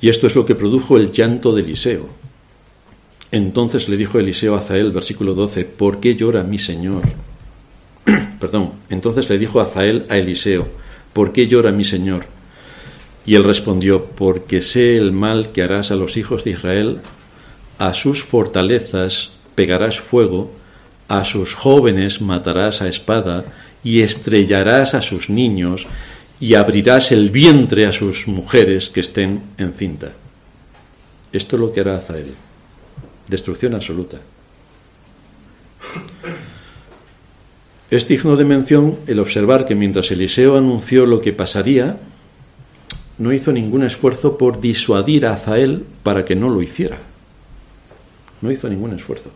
Speaker 1: Y esto es lo que produjo el llanto de Eliseo. Entonces le dijo Eliseo a Zael, versículo 12, ¿por qué llora mi Señor? Perdón. Entonces le dijo Azael a Eliseo, ¿por qué llora mi señor? Y él respondió, porque sé el mal que harás a los hijos de Israel, a sus fortalezas pegarás fuego, a sus jóvenes matarás a espada, y estrellarás a sus niños, y abrirás el vientre a sus mujeres que estén encinta. Esto es lo que hará Azael. Destrucción absoluta. Es digno de mención el observar que mientras Eliseo anunció lo que pasaría, no hizo ningún esfuerzo por disuadir a Azael para que no lo hiciera. No hizo ningún esfuerzo.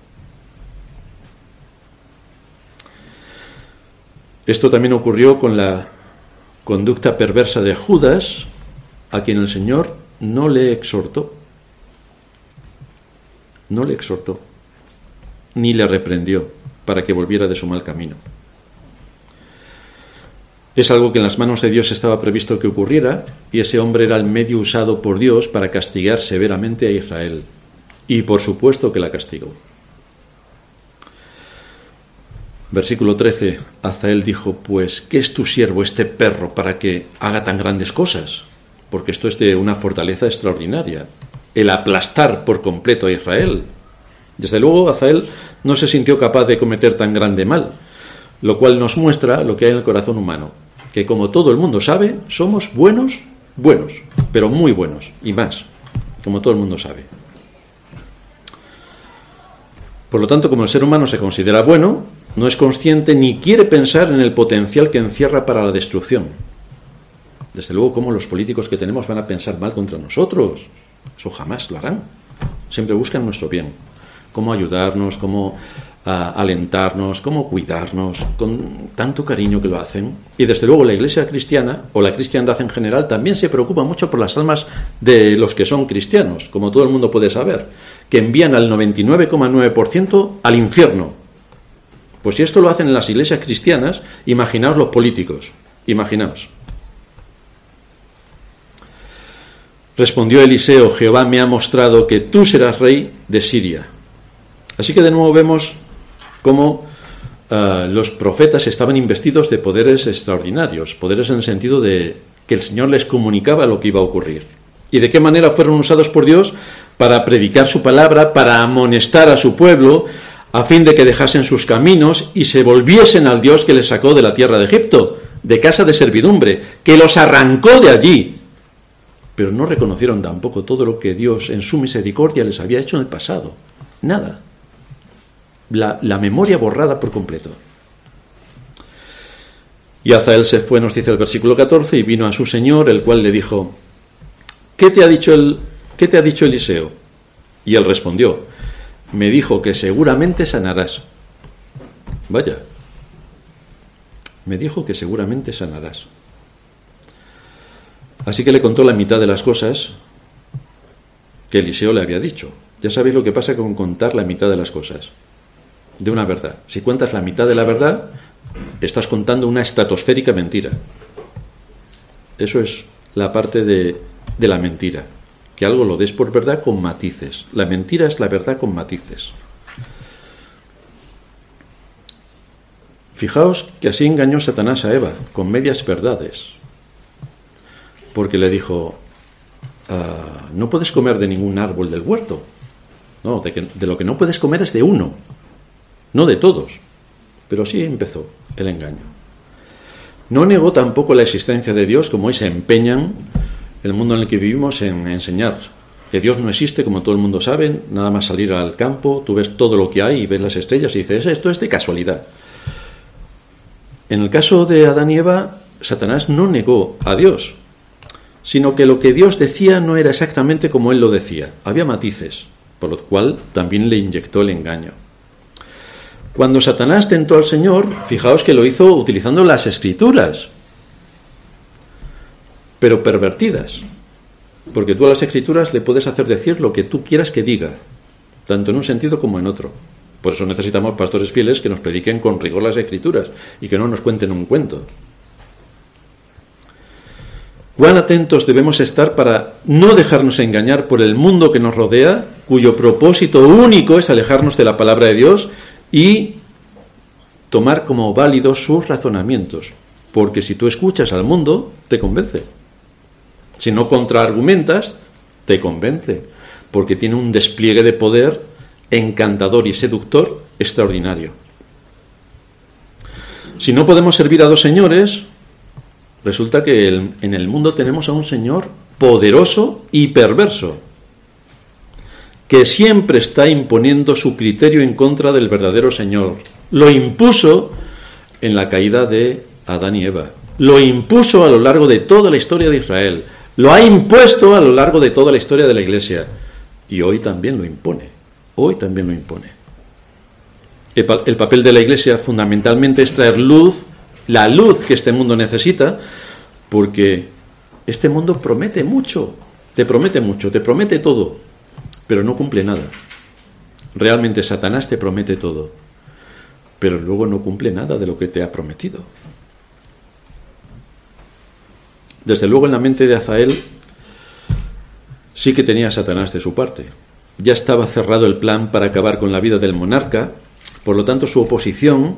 Speaker 1: Esto también ocurrió con la conducta perversa de Judas, a quien el Señor no le exhortó. No le exhortó, ni le reprendió para que volviera de su mal camino. Es algo que en las manos de Dios estaba previsto que ocurriera, y ese hombre era el medio usado por Dios para castigar severamente a Israel. Y por supuesto que la castigó. Versículo 13. Azael dijo, pues, ¿qué es tu siervo este perro para que haga tan grandes cosas? Porque esto es de una fortaleza extraordinaria. El aplastar por completo a Israel. Desde luego, Azael no se sintió capaz de cometer tan grande mal lo cual nos muestra lo que hay en el corazón humano, que como todo el mundo sabe, somos buenos, buenos, pero muy buenos, y más, como todo el mundo sabe. Por lo tanto, como el ser humano se considera bueno, no es consciente ni quiere pensar en el potencial que encierra para la destrucción. Desde luego, ¿cómo los políticos que tenemos van a pensar mal contra nosotros? Eso jamás lo harán. Siempre buscan nuestro bien. Cómo ayudarnos, cómo alentarnos, cómo cuidarnos, con tanto cariño que lo hacen. Y desde luego la iglesia cristiana, o la cristiandad en general, también se preocupa mucho por las almas de los que son cristianos, como todo el mundo puede saber, que envían al 99,9% al infierno. Pues si esto lo hacen en las iglesias cristianas, imaginaos los políticos, imaginaos. Respondió Eliseo, Jehová me ha mostrado que tú serás rey de Siria. Así que de nuevo vemos cómo ah, los profetas estaban investidos de poderes extraordinarios, poderes en el sentido de que el Señor les comunicaba lo que iba a ocurrir. ¿Y de qué manera fueron usados por Dios? Para predicar su palabra, para amonestar a su pueblo, a fin de que dejasen sus caminos y se volviesen al Dios que les sacó de la tierra de Egipto, de casa de servidumbre, que los arrancó de allí. Pero no reconocieron tampoco todo lo que Dios en su misericordia les había hecho en el pasado. Nada. La, memoria borrada por completo. Y él se fue, nos dice el versículo 14, y vino a su señor, el cual le dijo, ¿qué te ha dicho, el, qué te ha dicho Eliseo? Y él respondió, me dijo que seguramente sanarás. Vaya, me dijo que seguramente sanarás. Así que le contó la mitad de las cosas que Eliseo le había dicho. Ya sabéis lo que pasa con contar la mitad de las cosas, de una verdad. Si cuentas la mitad de la verdad, estás contando una estratosférica mentira. Eso es la parte de, de la mentira, que algo lo des por verdad con matices. La mentira es la verdad con matices. Fijaos que así engañó Satanás a Eva, con medias verdades, porque le dijo, ah, no puedes comer de ningún árbol del huerto. No, de, de lo que no puedes comer es de uno, no de todos. Pero sí empezó el engaño. No negó tampoco la existencia de Dios, como hoy se empeñan el mundo en el que vivimos en enseñar que Dios no existe, como todo el mundo sabe, nada más salir al campo, tú ves todo lo que hay y ves las estrellas y dices, esto es de casualidad. En el caso de Adán y Eva, Satanás no negó a Dios, sino que lo que Dios decía no era exactamente como él lo decía, había matices, por lo cual también le inyectó el engaño. Cuando Satanás tentó al Señor, fijaos que lo hizo utilizando las escrituras, pero pervertidas. Porque tú a las escrituras le puedes hacer decir lo que tú quieras que diga, tanto en un sentido como en otro. Por eso necesitamos pastores fieles que nos prediquen con rigor las escrituras y que no nos cuenten un cuento. Cuán atentos debemos estar para no dejarnos engañar por el mundo que nos rodea, cuyo propósito único es alejarnos de la palabra de Dios y tomar como válidos sus razonamientos, porque si tú escuchas al mundo, te convence. Si no contraargumentas, te convence, porque tiene un despliegue de poder encantador y seductor extraordinario. Si no podemos servir a dos señores, resulta que en el mundo tenemos a un señor poderoso y perverso, que siempre está imponiendo su criterio en contra del verdadero Señor. Lo impuso en la caída de Adán y Eva. Lo impuso a lo largo de toda la historia de Israel. Lo ha impuesto a lo largo de toda la historia de la Iglesia. Y hoy también lo impone. Hoy también lo impone. El, el papel de la Iglesia fundamentalmente es traer luz, la luz que este mundo necesita, porque este mundo promete mucho, te promete mucho, te promete todo, pero no cumple nada. Realmente Satanás te promete todo, pero luego no cumple nada de lo que te ha prometido. Desde luego en la mente de Azael sí que tenía Satanás de su parte. Ya estaba cerrado el plan para acabar con la vida del monarca, por lo tanto su oposición,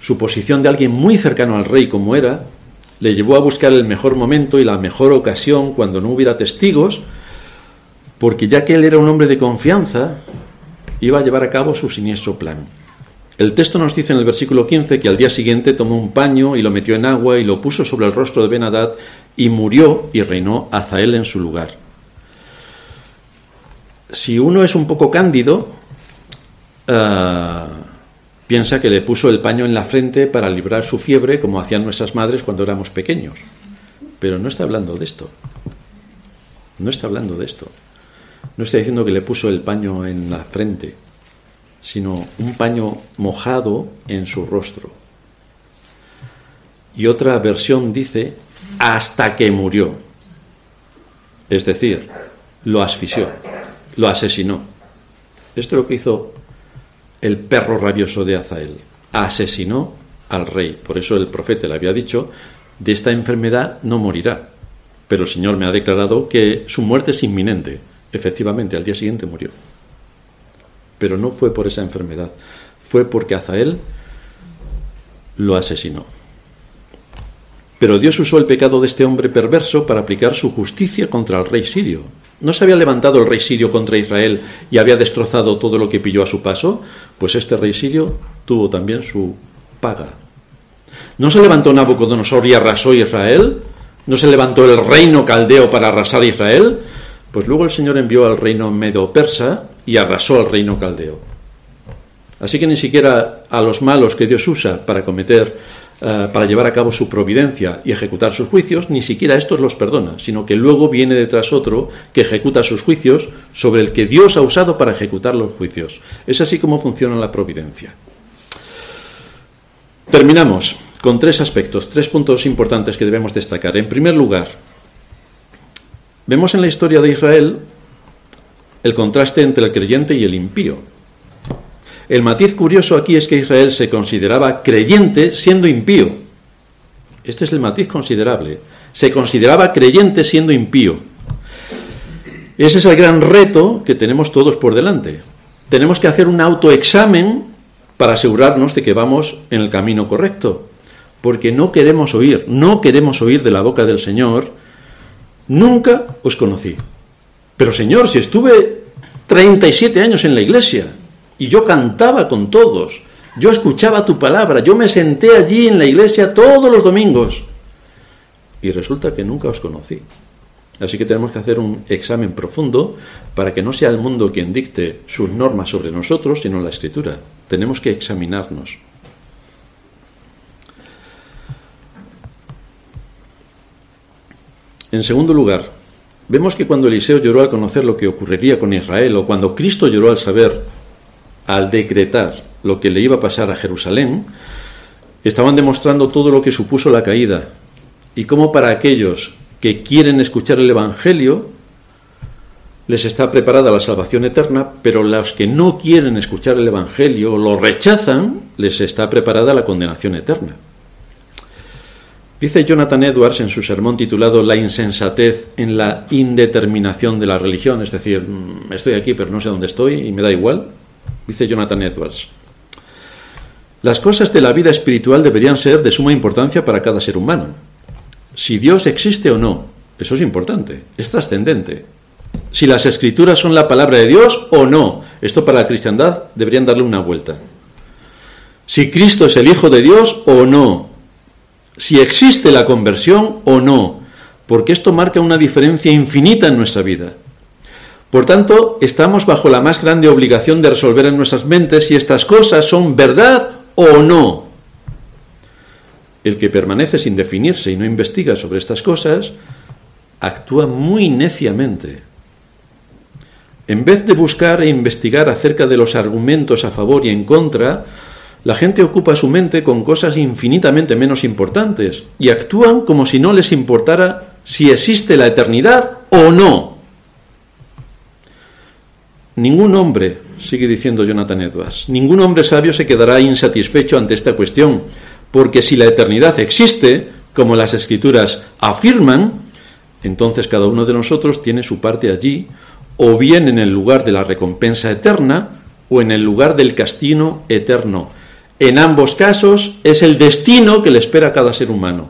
Speaker 1: su posición de alguien muy cercano al rey como era, le llevó a buscar el mejor momento y la mejor ocasión cuando no hubiera testigos porque ya que él era un hombre de confianza, iba a llevar a cabo su siniestro plan. El texto nos dice en el versículo 15 que al día siguiente tomó un paño y lo metió en agua y lo puso sobre el rostro de Benadad y murió y reinó Azael en su lugar. Si uno es un poco cándido, ah, piensa que le puso el paño en la frente para librar su fiebre como hacían nuestras madres cuando éramos pequeños. Pero no está hablando de esto. No está hablando de esto. No está diciendo que le puso el paño en la frente, sino un paño mojado en su rostro. Y otra versión dice, hasta que murió. Es decir, lo asfixió, lo asesinó. Esto es lo que hizo el perro rabioso de Azael. Asesinó al rey. Por eso el profeta le había dicho, de esta enfermedad no morirá. Pero el Señor me ha declarado que su muerte es inminente. Efectivamente, al día siguiente murió. Pero no fue por esa enfermedad, fue porque Azael lo asesinó. Pero Dios usó el pecado de este hombre perverso para aplicar su justicia contra el rey sirio. ¿No se había levantado el rey sirio contra Israel y había destrozado todo lo que pilló a su paso? Pues este rey sirio tuvo también su paga. ¿No se levantó Nabucodonosor y arrasó Israel? ¿No se levantó el reino caldeo para arrasar Israel? Pues luego el Señor envió al reino medo-persa y arrasó al reino caldeo. Así que ni siquiera a los malos que Dios usa para cometer, eh, para llevar a cabo su providencia y ejecutar sus juicios, ni siquiera estos los perdona, sino que luego viene detrás otro que ejecuta sus juicios sobre el que Dios ha usado para ejecutar los juicios. Es así como funciona la providencia. Terminamos con tres aspectos, tres puntos importantes que debemos destacar. En primer lugar, vemos en la historia de Israel el contraste entre el creyente y el impío. El matiz curioso aquí es que Israel se consideraba creyente siendo impío. Este es el matiz considerable. Se consideraba creyente siendo impío. Ese es el gran reto que tenemos todos por delante. Tenemos que hacer un autoexamen para asegurarnos de que vamos en el camino correcto porque no queremos oír, no queremos oír de la boca del Señor, nunca os conocí. Pero Señor, si estuve 37 años en la iglesia y yo cantaba con todos, yo escuchaba tu palabra, yo me senté allí en la iglesia todos los domingos y resulta que nunca os conocí. Así que tenemos que hacer un examen profundo para que no sea el mundo quien dicte sus normas sobre nosotros, sino la escritura. Tenemos que examinarnos. En segundo lugar, vemos que cuando Eliseo lloró al conocer lo que ocurriría con Israel, o cuando Cristo lloró al saber, al decretar lo que le iba a pasar a Jerusalén, estaban demostrando todo lo que supuso la caída y cómo para aquellos que quieren escuchar el Evangelio les está preparada la salvación eterna, pero los que no quieren escuchar el Evangelio o lo rechazan, les está preparada la condenación eterna. Dice Jonathan Edwards en su sermón titulado La insensatez en la indeterminación de la religión, es decir, mm, estoy aquí pero no sé dónde estoy y me da igual. Dice Jonathan Edwards. Las cosas de la vida espiritual deberían ser de suma importancia para cada ser humano. Si Dios existe o no, eso es importante, es trascendente. Si las escrituras son la palabra de Dios o no, esto para la cristiandad deberían darle una vuelta. Si Cristo es el Hijo de Dios o no, si existe la conversión o no, porque esto marca una diferencia infinita en nuestra vida. Por tanto, estamos bajo la más grande obligación de resolver en nuestras mentes si estas cosas son verdad o no. El que permanece sin definirse y no investiga sobre estas cosas, actúa muy neciamente. En vez de buscar e investigar acerca de los argumentos a favor y en contra, la gente ocupa su mente con cosas infinitamente menos importantes y actúan como si no les importara si existe la eternidad o no. Ningún hombre, sigue diciendo Jonathan Edwards, ningún hombre sabio se quedará insatisfecho ante esta cuestión, porque si la eternidad existe, como las escrituras afirman, entonces cada uno de nosotros tiene su parte allí, o bien en el lugar de la recompensa eterna, o en el lugar del castigo eterno en ambos casos es el destino que le espera a cada ser humano.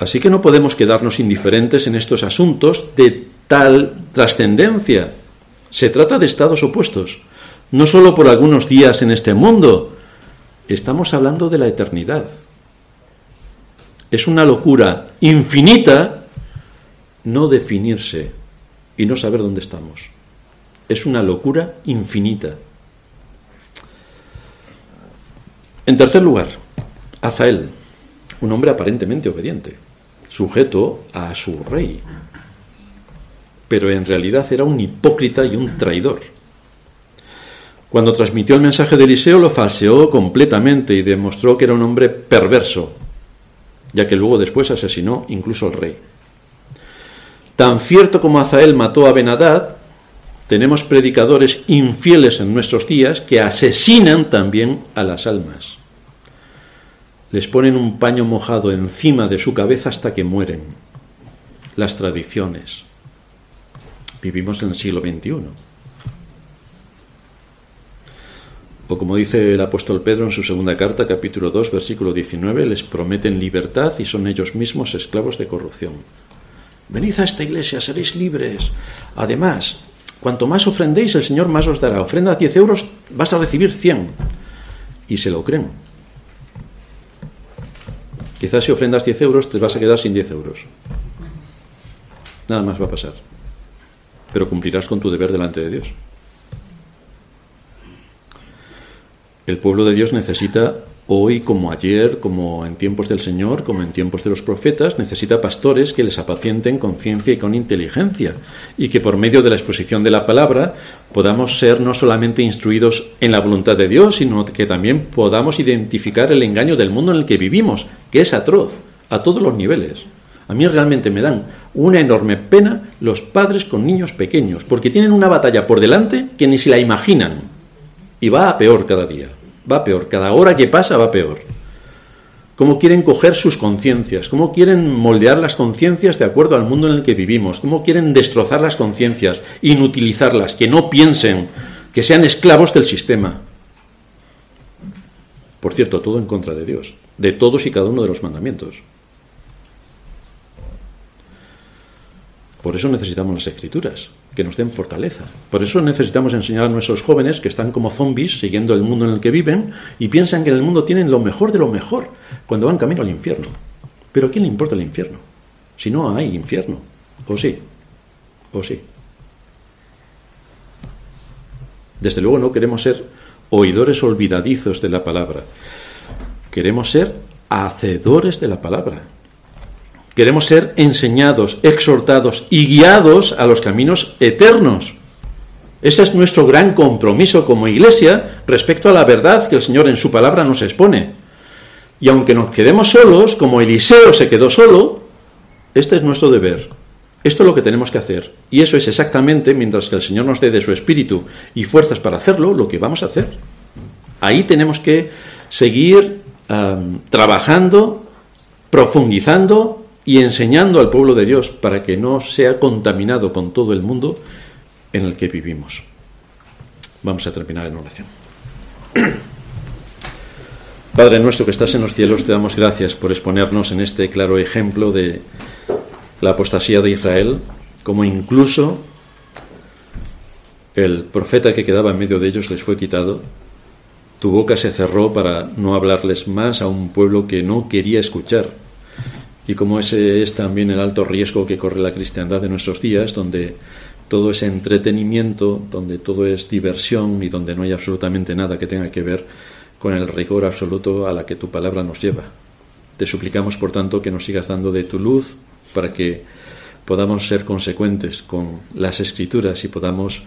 Speaker 1: Así que no podemos quedarnos indiferentes en estos asuntos de tal trascendencia. Se trata de estados opuestos, no solo por algunos días en este mundo, estamos hablando de la eternidad. Es una locura infinita no definirse y no saber dónde estamos. Es una locura infinita. En tercer lugar, Azael, un hombre aparentemente obediente, sujeto a su rey, pero en realidad era un hipócrita y un traidor. Cuando transmitió el mensaje de Eliseo lo falseó completamente y demostró que era un hombre perverso, ya que luego después asesinó incluso al rey. Tan cierto como Azael mató a Benadad, tenemos predicadores infieles en nuestros días que asesinan también a las almas les ponen un paño mojado encima de su cabeza hasta que mueren. Las tradiciones. Vivimos en el siglo XXI. O como dice el apóstol Pedro en su segunda carta, capítulo 2, versículo 19, les prometen libertad y son ellos mismos esclavos de corrupción. Venid a esta iglesia, seréis libres. Además, cuanto más ofrendéis, el Señor más os dará. Ofrenda 10 euros, vas a recibir 100. Y se lo creen. Quizás si ofrendas 10 euros, te vas a quedar sin 10 euros. Nada más va a pasar. Pero cumplirás con tu deber delante de Dios. El pueblo de Dios necesita hoy como ayer, como en tiempos del Señor, como en tiempos de los profetas, necesita pastores que les apacienten con ciencia y con inteligencia, y que por medio de la exposición de la palabra podamos ser no solamente instruidos en la voluntad de Dios, sino que también podamos identificar el engaño del mundo en el que vivimos, que es atroz, a todos los niveles. A mí realmente me dan una enorme pena los padres con niños pequeños, porque tienen una batalla por delante que ni se la imaginan, y va a peor cada día va peor, cada hora que pasa va peor. Cómo quieren coger sus conciencias, cómo quieren moldear las conciencias de acuerdo al mundo en el que vivimos, cómo quieren destrozar las conciencias, inutilizarlas, que no piensen, que sean esclavos del sistema. Por cierto, todo en contra de Dios, de todos y cada uno de los mandamientos. Por eso necesitamos las escrituras, que nos den fortaleza. Por eso necesitamos enseñar a nuestros jóvenes que están como zombies siguiendo el mundo en el que viven y piensan que en el mundo tienen lo mejor de lo mejor cuando van camino al infierno. Pero ¿a quién le importa el infierno? Si no hay infierno. ¿O sí? ¿O sí? Desde luego no queremos ser oidores olvidadizos de la palabra. Queremos ser hacedores de la palabra. Queremos ser enseñados, exhortados y guiados a los caminos eternos. Ese es nuestro gran compromiso como iglesia respecto a la verdad que el Señor en su palabra nos expone. Y aunque nos quedemos solos, como Eliseo se quedó solo, este es nuestro deber. Esto es lo que tenemos que hacer. Y eso es exactamente, mientras que el Señor nos dé de su espíritu y fuerzas para hacerlo, lo que vamos a hacer. Ahí tenemos que seguir trabajando, profundizando y enseñando al pueblo de Dios para que no sea contaminado con todo el mundo en el que vivimos. Vamos a terminar en oración. Padre nuestro que estás en los cielos, te damos gracias por exponernos en este claro ejemplo de la apostasía de Israel, como incluso el profeta que quedaba en medio de ellos les fue quitado, tu boca se cerró para no hablarles más a un pueblo que no quería escuchar y como ese es también el alto riesgo que corre la cristiandad de nuestros días, donde todo es entretenimiento, donde todo es diversión y donde no hay absolutamente nada que tenga que ver con el rigor absoluto a la que tu palabra nos lleva. Te suplicamos, por tanto, que nos sigas dando de tu luz para que podamos ser consecuentes con las escrituras y podamos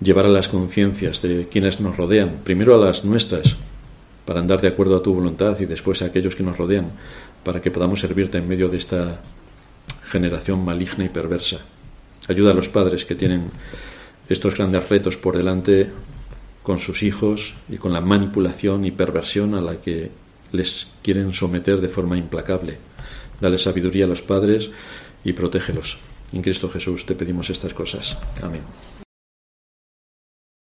Speaker 1: llevar a las conciencias de quienes nos rodean, primero a las nuestras, para andar de acuerdo a tu voluntad y después a aquellos que nos rodean, para que podamos servirte en medio de esta generación maligna y perversa. Ayuda a los padres que tienen estos grandes retos por delante con sus hijos y con la manipulación y perversión a la que les quieren someter de forma implacable. Dale sabiduría a los padres y protégelos. En Cristo Jesús te pedimos estas cosas. Amén.